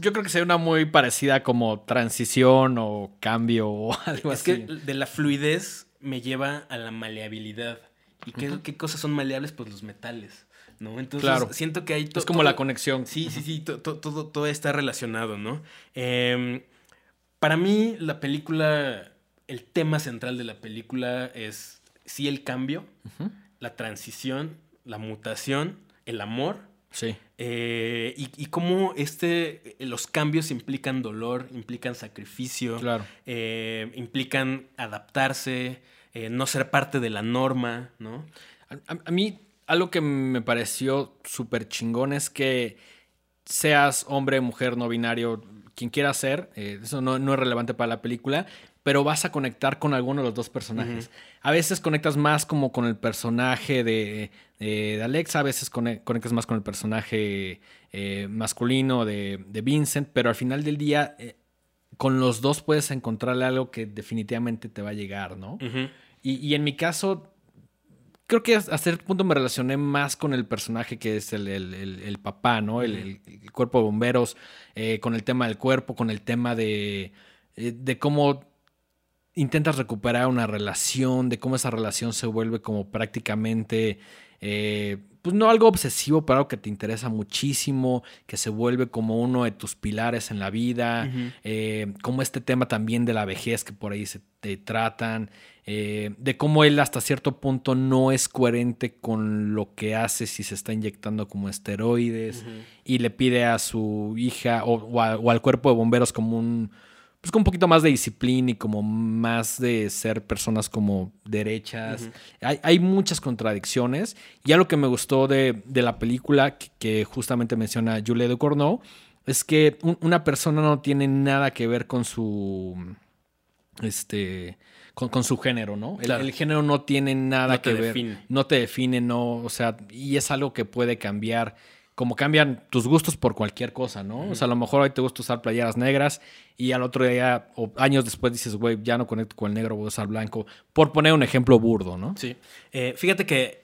Yo creo que sería una muy parecida como transición o cambio o algo así. Es que de la fluidez me lleva a la maleabilidad. ¿Y qué, cosas son maleables? Pues los metales. ¿no? Entonces siento que hay Es como la conexión. Sí, sí, sí, todo, todo, está relacionado, ¿no? Em, para mí, la película, el tema central de la película es sí el cambio, la transición, la mutación, el amor Sí. Eh, y, cómo este, los cambios implican dolor, implican sacrificio, claro. Eh, implican adaptarse, eh, no ser parte de la norma, ¿no? A, mí, algo que me pareció súper chingón es que seas hombre, mujer, no binario, quien quiera ser, eso no, no, es relevante para la película, pero vas a conectar con alguno de los dos personajes. A veces conectas más como con el personaje de, Alexa, a veces conectas más con el personaje eh, masculino de, Vincent, pero al final del día eh, con los dos puedes encontrarle algo que definitivamente te va a llegar, ¿no? y, en mi caso, creo que hasta cierto punto me relacioné más con el personaje que es el, papá, ¿no? El, cuerpo de bomberos, eh, con el tema del cuerpo, con el tema de, de cómo intentas recuperar una relación, de cómo esa relación se vuelve como prácticamente, eh, pues no algo obsesivo, pero algo que te interesa muchísimo, que se vuelve como uno de tus pilares en la vida, eh, como este tema también de la vejez que por ahí se te tratan, eh, de cómo él hasta cierto punto no es coherente con lo que hace si se está inyectando como esteroides y le pide a su hija o al cuerpo de bomberos como un pues con un poquito más de disciplina y como más de ser personas como derechas. hay, muchas contradicciones. Y algo que me gustó de, la película, que, justamente menciona Julie de Corneau, es que una persona no tiene nada que ver con su. Este. con, su género, ¿no? El, Claro. el género no tiene nada No te que ver. define. No te define, no, o sea, y es algo que puede cambiar. Como cambian tus gustos por cualquier cosa, ¿no? O sea, a lo mejor hoy te gusta usar playeras negras y al otro día o años después dices, güey, ya no conecto con el negro, voy a usar blanco. Por poner un ejemplo burdo, ¿no? Sí. Eh, fíjate que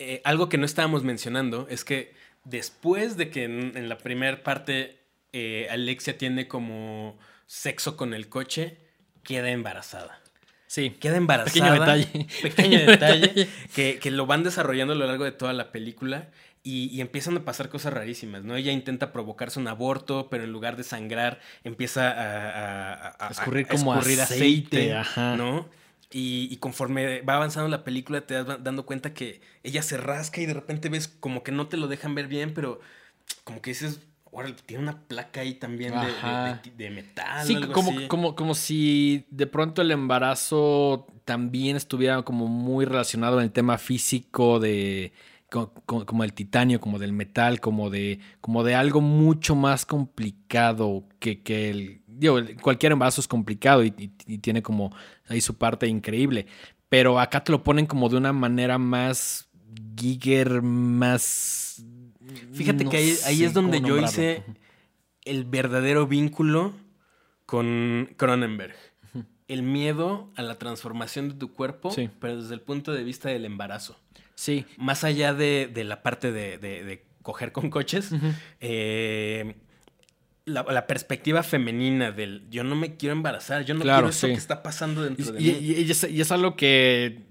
eh, algo que no estábamos mencionando es que después de que en, en la primera parte eh, Alexia tiene como sexo con el coche, queda embarazada. Sí. Queda embarazada. Pequeño detalle. Pequeño detalle. que, que lo van desarrollando a lo largo de toda la película. Y, y empiezan a pasar cosas rarísimas, ¿no? Ella intenta provocarse un aborto, pero en lugar de sangrar, empieza a, a- a- a- Escurrir a como escurrir aceite, ajá. ¿no? Y, y conforme va avanzando la película, te das dando cuenta que ella se rasca y de repente ves como que no te lo dejan ver bien, pero como que dices, tiene una placa ahí también de, de- Ajá. de- de metal. Sí, o algo como, así. como, como si de pronto el embarazo también estuviera como muy relacionado en el tema físico de co- co- como, el titanio, como del metal, como de, como de algo mucho más complicado que, que el. Digo, cualquier embarazo es complicado y, y- y tiene como ahí su parte increíble. Pero acá te lo ponen como de una manera más Giger, más. Fíjate no que ahí, ahí es donde yo hice el verdadero vínculo con Cronenberg. El miedo a la transformación de tu cuerpo, Sí. pero desde el punto de vista del embarazo. Sí. Más allá de, de la parte de, de- de coger con coches, eh, la, la perspectiva femenina del yo no me quiero embarazar, yo no Claro, quiero eso sí. que está pasando dentro de Y, mí. y- es, y es algo que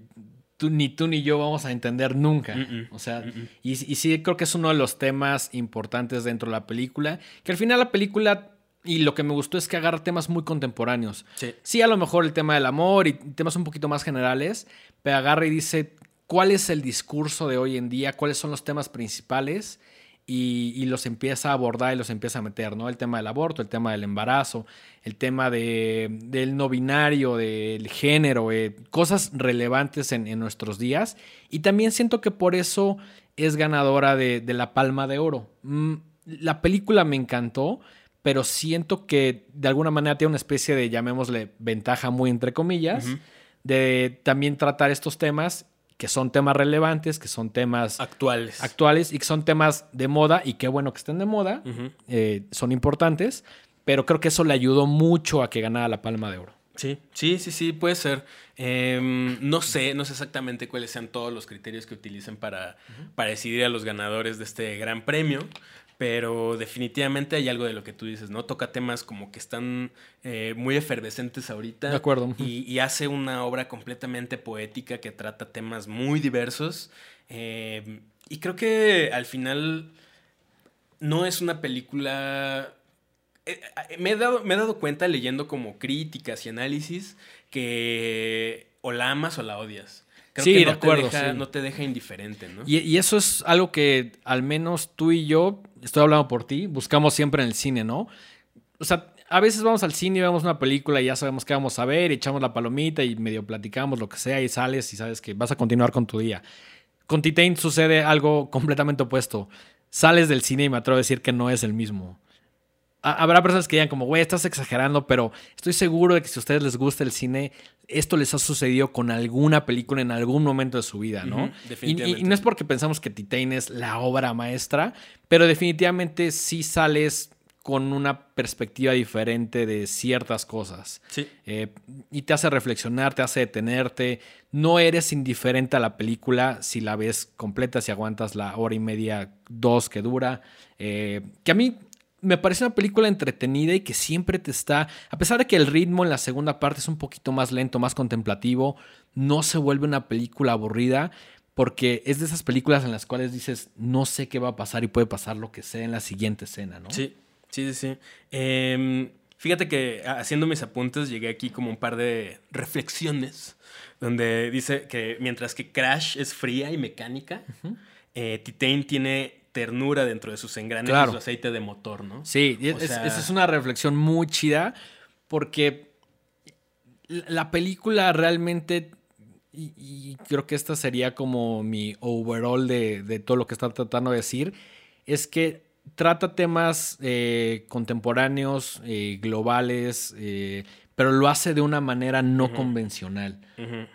tú- ni tú ni yo vamos a entender nunca. O sea, y, y sí creo que es uno de los temas importantes dentro de la película. Que al final la película, y lo que me gustó es que agarra temas muy contemporáneos. Sí. Sí, a lo mejor el tema del amor y temas un poquito más generales, pero agarra y dice cuál es el discurso de hoy en día, cuáles son los temas principales y, y los empieza a abordar y los empieza a meter, ¿no? El tema del aborto, el tema del embarazo, el tema de, del no binario, del género, eh, cosas relevantes en, en nuestros días. Y también siento que por eso es ganadora de, de la Palma de Oro. Mm, la película me encantó, pero siento que de alguna manera tiene una especie de, llamémosle, ventaja muy entre comillas, de también tratar estos temas que son temas relevantes, que son temas Actuales. actuales y que son temas de moda y qué bueno que estén de moda, eh, son importantes, pero creo que eso le ayudó mucho a que ganara la Palma de Oro. Sí, sí, sí, sí, puede ser. Em, no sé, no sé exactamente cuáles sean todos los criterios que utilicen para, para decidir a los ganadores de este gran premio, pero definitivamente hay algo de lo que tú dices, ¿no? Toca temas como que están eh, muy efervescentes ahorita. De acuerdo. Y, y hace una obra completamente poética que trata temas muy diversos. Em, y creo que al final no es una película eh, eh, me, he dado, me he dado cuenta leyendo como críticas y análisis que o la amas o la odias. Creo Sí, que de no, acuerdo, te deja, sí. no te deja indiferente, ¿no? Y, y eso es algo que al menos tú y yo, estoy hablando por ti, buscamos siempre en el cine, ¿no? O sea, a veces vamos al cine y vemos una película y ya sabemos qué vamos a ver, y echamos la palomita y medio platicamos lo que sea y sales y sabes que vas a continuar con tu día. Con Titain sucede algo completamente opuesto. Sales del cine y me atrevo a decir que no es el mismo. Ha- Habrá personas que digan como, güey, estás exagerando, pero estoy seguro de que si a ustedes les gusta el cine, esto les ha sucedido con alguna película en algún momento de su vida, ¿no? Definitivamente. Y, no es porque pensamos que Titain es la obra maestra, pero definitivamente sí sales con una perspectiva diferente de ciertas cosas. Sí. Eh, y te hace reflexionar, te hace detenerte. No eres indiferente a la película si la ves completa, si aguantas la hora y media, dos que dura. Eh, que a mí me parece una película entretenida y que siempre te está, a pesar de que el ritmo en la segunda parte es un poquito más lento, más contemplativo, no se vuelve una película aburrida porque es de esas películas en las cuales dices, no sé qué va a pasar y puede pasar lo que sea en la siguiente escena, ¿no? Sí, sí, sí, sí. Em, fíjate que ah, haciendo mis apuntes llegué aquí como un par de reflexiones donde dice que mientras que Crash es fría y mecánica, eh, Titain tiene ternura dentro de sus engranes Claro. y su aceite de motor, ¿no? Sí, y O es- sea- esa es una reflexión muy chida porque la la película realmente, y, y creo que esta sería como mi overall de, de todo lo que está tratando de decir, es que trata temas eh, contemporáneos, eh, globales, eh, pero lo hace de una manera no convencional.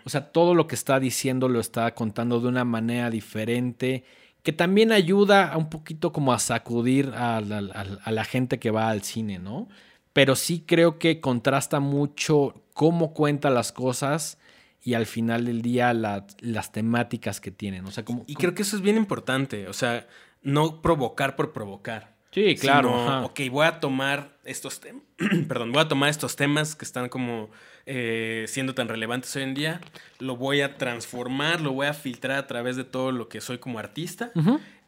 O sea, todo lo que está diciendo lo está contando de una manera diferente, que también ayuda a un poquito como a sacudir a la, gente que va al cine, ¿no? Pero sí creo que contrasta mucho cómo cuenta las cosas y al final del día las temáticas que tienen. O sea, como, y creo que eso es bien importante. O sea, no provocar por provocar. Sí, claro. ok, voy a tomar estos temas. Perdón, voy a tomar estos temas que están como eh, siendo tan relevantes hoy en día. Lo voy a transformar, lo voy a filtrar a través de todo lo que soy como artista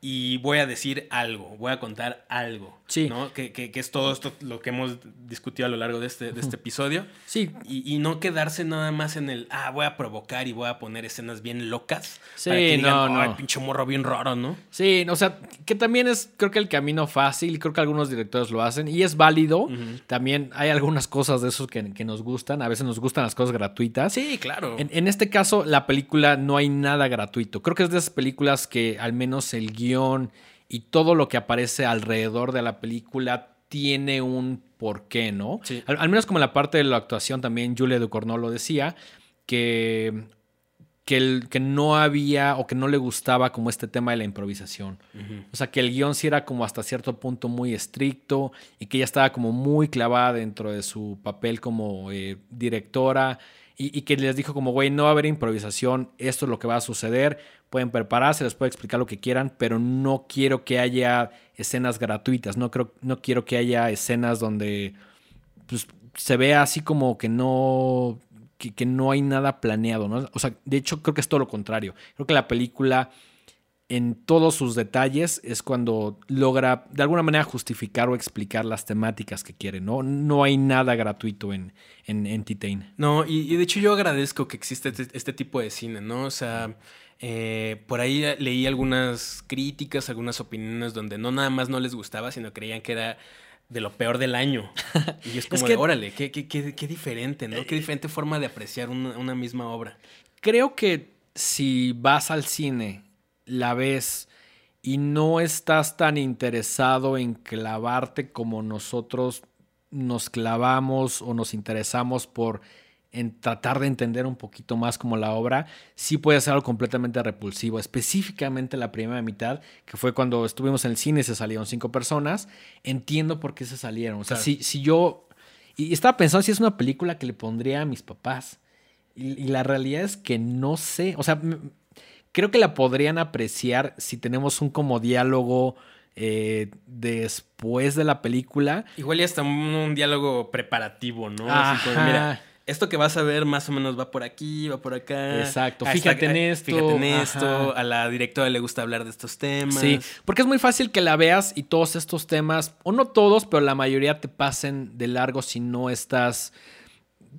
y voy a decir algo, voy a contar algo. Sí. ¿no? Que, que, es todo esto lo que hemos discutido a lo largo de este, de este episodio. Sí. Y, y, no quedarse nada más en el, ah, voy a provocar y voy a poner escenas bien locas. Sí, para que no, no. Ay, pinche morro bien raro, ¿no? Sí, o sea, que también es, creo que el camino fácil, creo que algunos directores lo hacen y es válido. También hay algunas cosas de esos que, que, nos gustan. A veces nos gustan las cosas gratuitas. Sí, claro. En, en este caso, la película no hay nada gratuito. Creo que es de esas películas que al menos el guion y todo lo que aparece alrededor de la película tiene un porqué, ¿no? Al, menos como la parte de la actuación también Julia Ducournau lo decía, que, que, el, que no había o que no le gustaba como este tema de la improvisación. O sea, que el guion sí era como hasta cierto punto muy estricto y que ella estaba como muy clavada dentro de su papel como eh, directora y, que les dijo como, güey, no va a haber improvisación, esto es lo que va a suceder, pueden prepararse, les puedo explicar lo que quieran, pero no quiero que haya escenas gratuitas, no, creo, no quiero que haya escenas donde pues, se vea así como que no, que, que no hay nada planeado, ¿no? O sea, de hecho creo que es todo lo contrario, creo que la película en todos sus detalles es cuando logra de alguna manera justificar o explicar las temáticas que quiere, ¿no? No hay nada gratuito en, en, en No, y, de hecho yo agradezco que existe este, este, tipo de cine, ¿no? O sea, eh, por ahí leí algunas críticas, algunas opiniones donde no nada más no les gustaba, sino creían que era de lo peor del año. Y es como, órale, qué, qué, qué, diferente, ¿no? Qué diferente forma de apreciar una, una misma obra. Creo que si vas al cine la ves y no estás tan interesado en clavarte como nosotros nos clavamos o nos interesamos por en tratar de entender un poquito más como la obra, sí puede ser algo completamente repulsivo. Específicamente la primera mitad, que fue cuando estuvimos en el cine y se salieron cinco personas, entiendo por qué se salieron. O sea, si, si, yo... Y estaba pensando si es una película que le pondría a mis papás. Y, y la realidad es que no sé. O sea, creo que la podrían apreciar si tenemos un como diálogo eh, después de la película. Igual ya está un, diálogo preparativo, ¿no? mira, esto que vas a ver más o menos va por aquí, va por acá. Exacto, fíjate en esto. Fíjate en esto. A la directora le gusta hablar de estos temas. Sí, porque es muy fácil que la veas y todos estos temas, o no todos, pero la mayoría te pasen de largo si no estás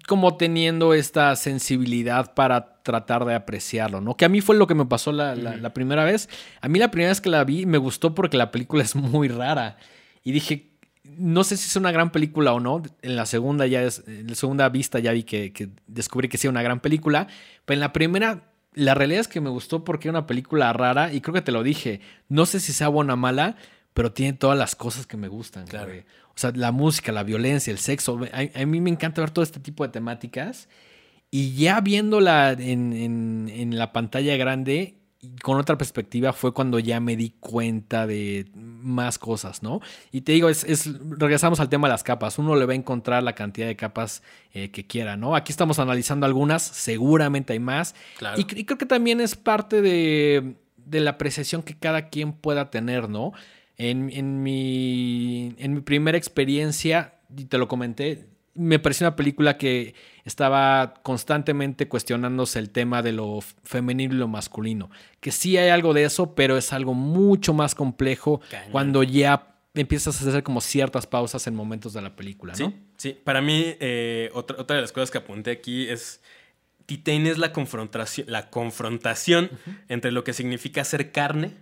como teniendo esta sensibilidad para tratar de apreciarlo, ¿no? Que a mí fue lo que me pasó la, primera vez. A mí la primera vez que la vi me gustó porque la película es muy rara. Y dije, no sé si es una gran película o no. En la segunda ya es, en la segunda vista ya vi que, que descubrí que sí una gran película. Pero en la primera, la realidad es que me gustó porque era una película rara. Y creo que te lo dije. No sé si sea buena o mala, pero tiene todas las cosas que me gustan. Claro. O sea, la música, la violencia, el sexo. A, mí me encanta ver todo este tipo de temáticas. Y ya viéndola en, la pantalla grande, con otra perspectiva, fue cuando ya me di cuenta de más cosas, ¿no? Y te digo, es, regresamos al tema de las capas. Uno le va a encontrar la cantidad de capas eh, que quiera, ¿no? Aquí estamos analizando algunas, seguramente hay más. Y, creo que también es parte de, de la apreciación que cada quien pueda tener, ¿no? En, mi, en mi primera experiencia, y te lo comenté, me pareció una película que estaba constantemente cuestionándose el tema de lo femenino y lo masculino. Que sí hay algo de eso, pero es algo mucho más complejo cuando ya empiezas a hacer como ciertas pausas en momentos de la película, ¿no? Sí, para mí, eh, otra, otra, de las cosas que apunté aquí es. Titane es la confrontación, la confrontación entre lo que significa ser carne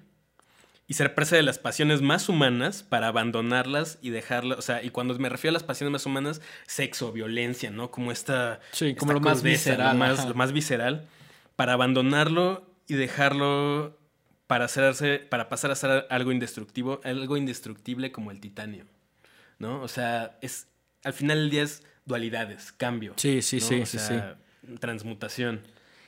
y ser presa de las pasiones más humanas para abandonarlas y dejarlas, o sea, y cuando me refiero a las pasiones más humanas, sexo, violencia, ¿no? Como esta... Sí, como lo más visceral. Lo más, visceral, para abandonarlo y dejarlo para hacerse, para pasar a ser algo indestructivo, algo indestructible como el titanio, ¿no? O sea, es al final del día es dualidades, cambio. Sí, sí, ¿no? sí, O sí, sea, transmutación.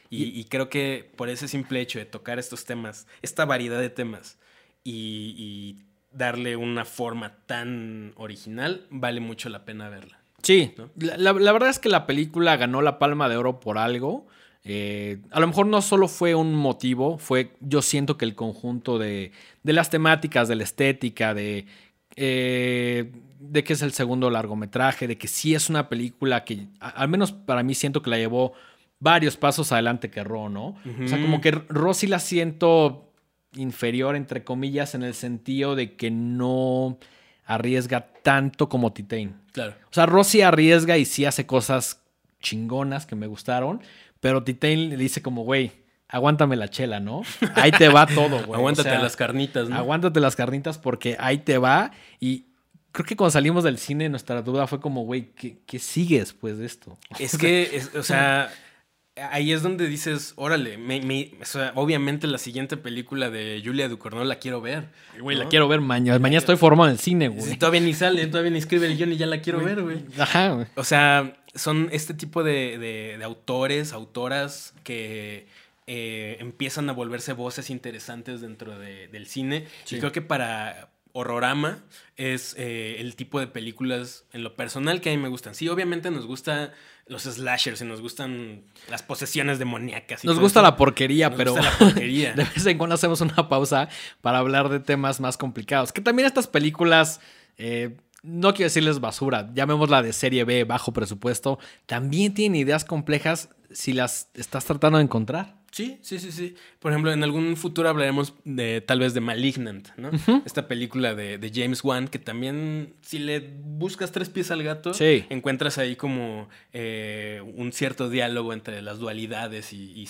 Y, y creo que por ese simple hecho de tocar estos temas, esta variedad de temas, y, y darle una forma tan original, vale mucho la pena verla. Sí, ¿no? la, la- la verdad es que la película ganó la palma de oro por algo. Eh, a lo mejor no solo fue un motivo, fue yo siento que el conjunto de, de las temáticas, de la estética, de, eh, de que es el segundo largometraje, de que sí es una película que a- al menos para mí siento que la llevó varios pasos adelante que Ro, ¿no? O sea, como que Ro sí la siento inferior, entre comillas, en el sentido de que no arriesga tanto como Titain. Claro. O sea, Rossi arriesga y sí hace cosas chingonas que me gustaron, pero Titain le dice como, güey, aguántame la chela, ¿no? Ahí te va todo, güey. Aguántate O sea, las carnitas, ¿no? Aguántate las carnitas porque ahí te va. Y creo que cuando salimos del cine, nuestra duda fue como, güey, ¿qué, qué sigue después de esto? Es que, es- o sea, ahí es donde dices, órale, me- me- o sea, obviamente la siguiente película de Julia Ducournau la quiero ver. Güey, ¿no? la quiero ver mañana. Mañana estoy formado en el cine, Sí, güey. todavía ni sale, todavía ni escribe el guion y ya la quiero ver, güey. Ajá, güey. O sea, son este tipo de, de- de autores, autoras que eh, empiezan a volverse voces interesantes dentro de- del cine. Sí. Y creo que para Horrorama es eh, el tipo de películas en lo personal que a mí me gustan. Sí, obviamente nos gustan los slashers y nos gustan las posesiones demoníacas. y Nos gusta eso. la porquería, Nos pero gusta la porquería. de vez en cuando hacemos una pausa para hablar de temas más complicados. Que también estas películas, eh, no quiero decirles basura, llamémosla de serie B, bajo presupuesto, también tienen ideas complejas si las estás tratando de encontrar. Sí, sí, sí, sí. Por ejemplo, en algún futuro hablaremos de tal vez de Malignant, ¿no? Esta película de, de James Wan, que también, si le buscas tres pies al gato, Sí. encuentras ahí como eh, un cierto diálogo entre las dualidades y, y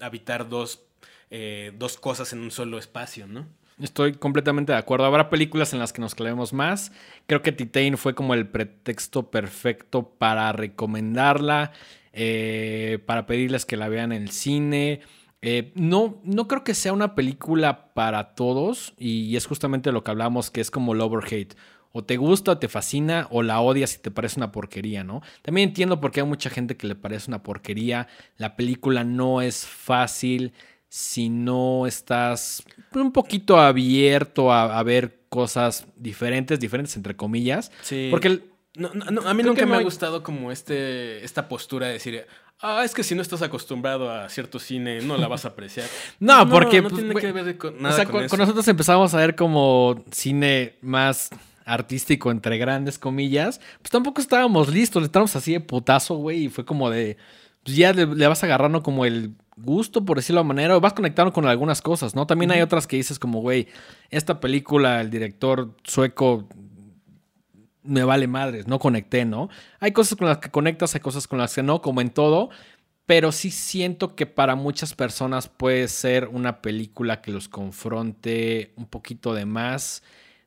habitar dos, eh, dos cosas en un solo espacio, ¿no? Estoy completamente de acuerdo. Habrá películas en las que nos clavemos más. Creo que Titain fue como el pretexto perfecto para recomendarla, eh, para pedirles que la vean en el cine. Eh, no, no creo que sea una película para todos y es justamente lo que hablamos que es como love or hate. O te gusta o te fascina o la odias y te parece una porquería, ¿no? También entiendo por qué hay mucha gente que le parece una porquería. La película no es fácil si no estás un poquito abierto a, a ver cosas diferentes, diferentes entre comillas. Sí. Porque el- No, no, no, a mí Creo nunca me no ha gustado como este, esta postura de decir, ah, es que si no estás acostumbrado a cierto cine, no la vas a apreciar. No, porque, No pues, tiene que ver con o nada sea, con con, eso. con nosotros empezamos a ver como cine más artístico, entre grandes comillas, pues tampoco estábamos listos, le estábamos así de putazo, güey, y fue como de, pues ya le, le vas agarrando como el gusto, por decirlo de manera, o vas conectando con algunas cosas, ¿no? También hay otras que dices como, güey, esta película, el director sueco me vale madres, no conecté, ¿no? Hay cosas con las que conectas, hay cosas con las que no, como en todo, pero sí siento que para muchas personas puede ser una película que los confronte un poquito de más,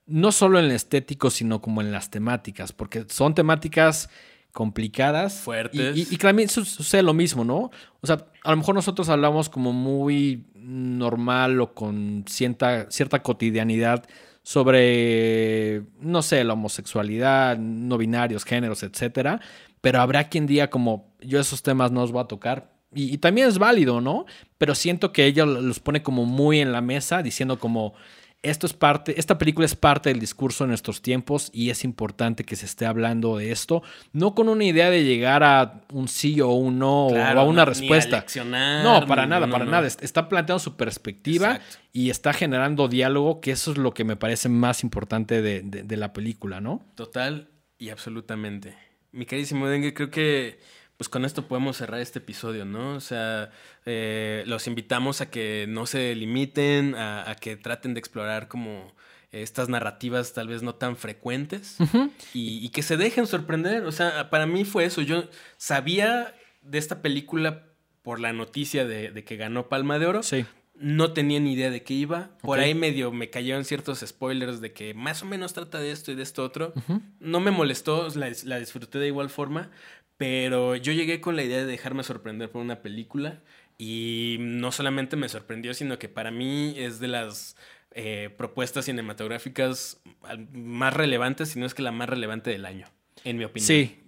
no solo en lo estético, sino como en las temáticas, porque son temáticas complicadas. Fuertes. Y, y- y también su- sucede lo mismo, ¿no? O sea, a lo mejor nosotros hablamos como muy normal o con cierta, cierta cotidianidad sobre, no sé, la homosexualidad, no binarios, géneros, etcétera. Pero habrá quien diga como, yo esos temas no os voy a tocar. Y, y también es válido, ¿no? Pero siento que ella los pone como muy en la mesa, diciendo como, esto es parte, esta película es parte del discurso de nuestros tiempos y es importante que se esté hablando de esto, no con una idea de llegar a un sí o un no Claro, o a una no, respuesta. No, para nada, no, para no. nada. Est- Está planteando su perspectiva Exacto. y está generando diálogo, que eso es lo que me parece más importante de, de- de la película, ¿no? Total y absolutamente. Mi carísimo Dengue, creo que pues con esto podemos cerrar este episodio, ¿no? O sea, eh, los invitamos a que no se limiten, a, a que traten de explorar como estas narrativas tal vez no tan frecuentes y, y que se dejen sorprender. O sea, para mí fue eso. Yo sabía de esta película por la noticia de, de que ganó Palma de Oro. Sí. No tenía ni idea de qué iba. Por ahí medio me cayeron ciertos spoilers de que más o menos trata de esto y de esto otro. No me molestó, la, la disfruté de igual forma, pero yo llegué con la idea de dejarme sorprender por una película y no solamente me sorprendió, sino que para mí es de las eh, propuestas cinematográficas más relevantes, si no es que la más relevante del año. en mi opinión. Sí,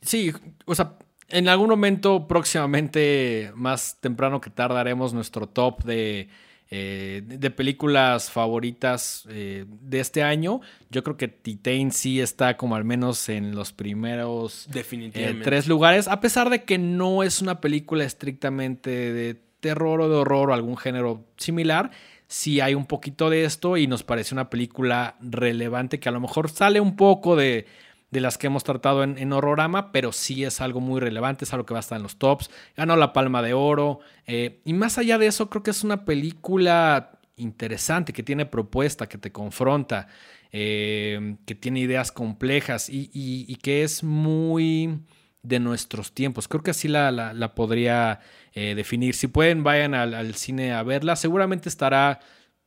sí, o sea, en algún momento próximamente, más temprano que tardaremos nuestro top de, eh, de películas favoritas eh, de este año. Yo creo que Titan sí está como al menos en los primeros Definitivamente. tres lugares, a pesar de que no es una película estrictamente de terror o de horror o algún género similar sí hay un poquito de esto y nos parece una película relevante que a lo mejor sale un poco de, de las que hemos tratado en, Horrorama, pero sí es algo muy relevante, es algo que va a estar en los tops. Ganó la Palma de Oro. Eh, y más allá de eso, creo que es una película interesante, que tiene propuesta, que te confronta, eh, que tiene ideas complejas y, y, que es muy de nuestros tiempos. Creo que así la, la, podría eh, definir. Si pueden, vayan al, cine a verla. Seguramente estará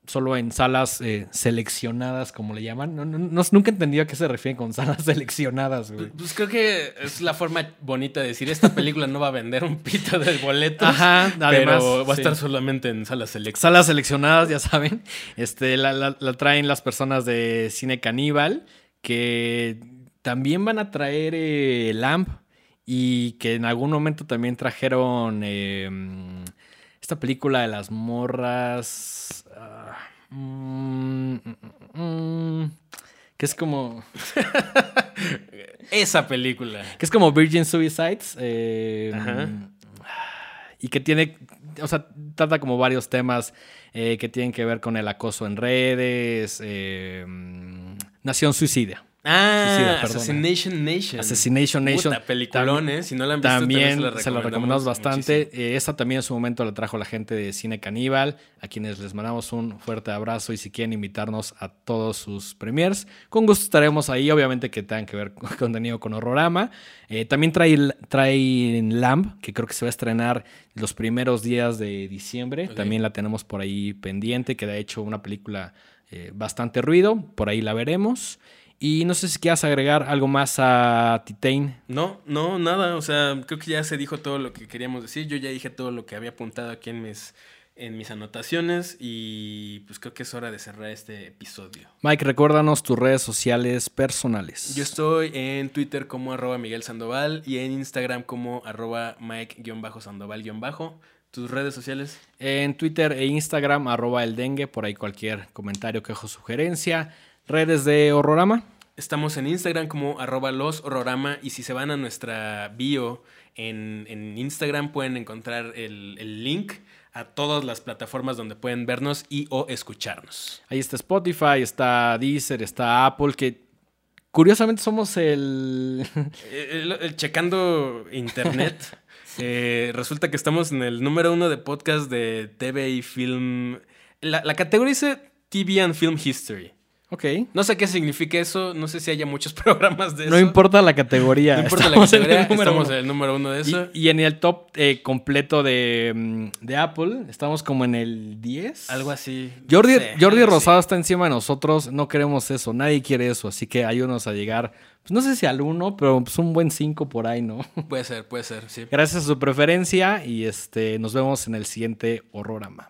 solo en salas eh, seleccionadas, como le llaman. No, no, no, nunca he entendido a qué se refieren con salas seleccionadas. Güey. Pues creo que es la forma bonita de decir, esta película no va a vender un pito de boletos. Ajá, además. Pero va a estar solamente en salas seleccionadas. Salas seleccionadas, ya saben. Este, la, la, la traen las personas de Cine Caníbal, que también van a traer eh, Lamp y que en algún momento también trajeron eh, esta película de las morras. Uh, mm, mm, que es como. Esa película. Que es como Virgin Suicides. Eh, y que tiene. O sea, trata como varios temas eh, que tienen que ver con el acoso en redes. Eh, Nación Suicida. Ah, Assassination Nation. Assassination Nation. Puta, peliculón, ¿eh? Si no la han visto, también, también se, la recomendamos bastante. Eh, esta también en su momento la trajo la gente de Cine Caníbal, a quienes les mandamos un fuerte abrazo y si quieren invitarnos a todos sus premiers, con gusto estaremos ahí. Obviamente que tengan que ver con contenido con Horrorama. Eh, también trae, trae Lamb, que creo que se va a estrenar los primeros días de diciembre. Okay. También la tenemos por ahí pendiente, que de hecho una película eh, bastante ruido. Por ahí la veremos. Y no sé si quieras agregar algo más a Titain. No, no, nada. O sea, creo que ya se dijo todo lo que queríamos decir. Yo ya dije todo lo que había apuntado aquí en mis, en mis anotaciones. Y pues creo que es hora de cerrar este episodio. Mike, recuérdanos tus redes sociales personales. Yo estoy en Twitter como arroba Miguel Sandoval y en Instagram como arroba Mike-Sandoval- ¿Tus redes sociales? En Twitter e Instagram, arroba el dengue, por ahí cualquier comentario, quejo, sugerencia. Redes de Horrorama. Estamos en Instagram como arroba los horrorama y si se van a nuestra bio en, en Instagram pueden encontrar el, el, link a todas las plataformas donde pueden vernos y o escucharnos. Ahí está Spotify, está Deezer, está Apple, que curiosamente somos el... el, el checando internet. eh, resulta que estamos en el número uno de podcast de TV y film. La, la categoría dice TV and Film History. Ok. No sé qué significa eso, no sé si haya muchos programas de eso. No importa la categoría. No importa estamos la categoría, en el número estamos uno. en el número uno de eso. Y, y en el top eh, completo de, mm, de, Apple, estamos como en el 10. Algo así. Jordi, Jordi Rosado está encima de nosotros, no queremos eso, nadie quiere eso, así que ayúdanos a llegar, pues no sé si al 1, pero pues un buen 5 por ahí, ¿no? Puede ser, puede ser, sí. Gracias a su preferencia y este, nos vemos en el siguiente Horrorama.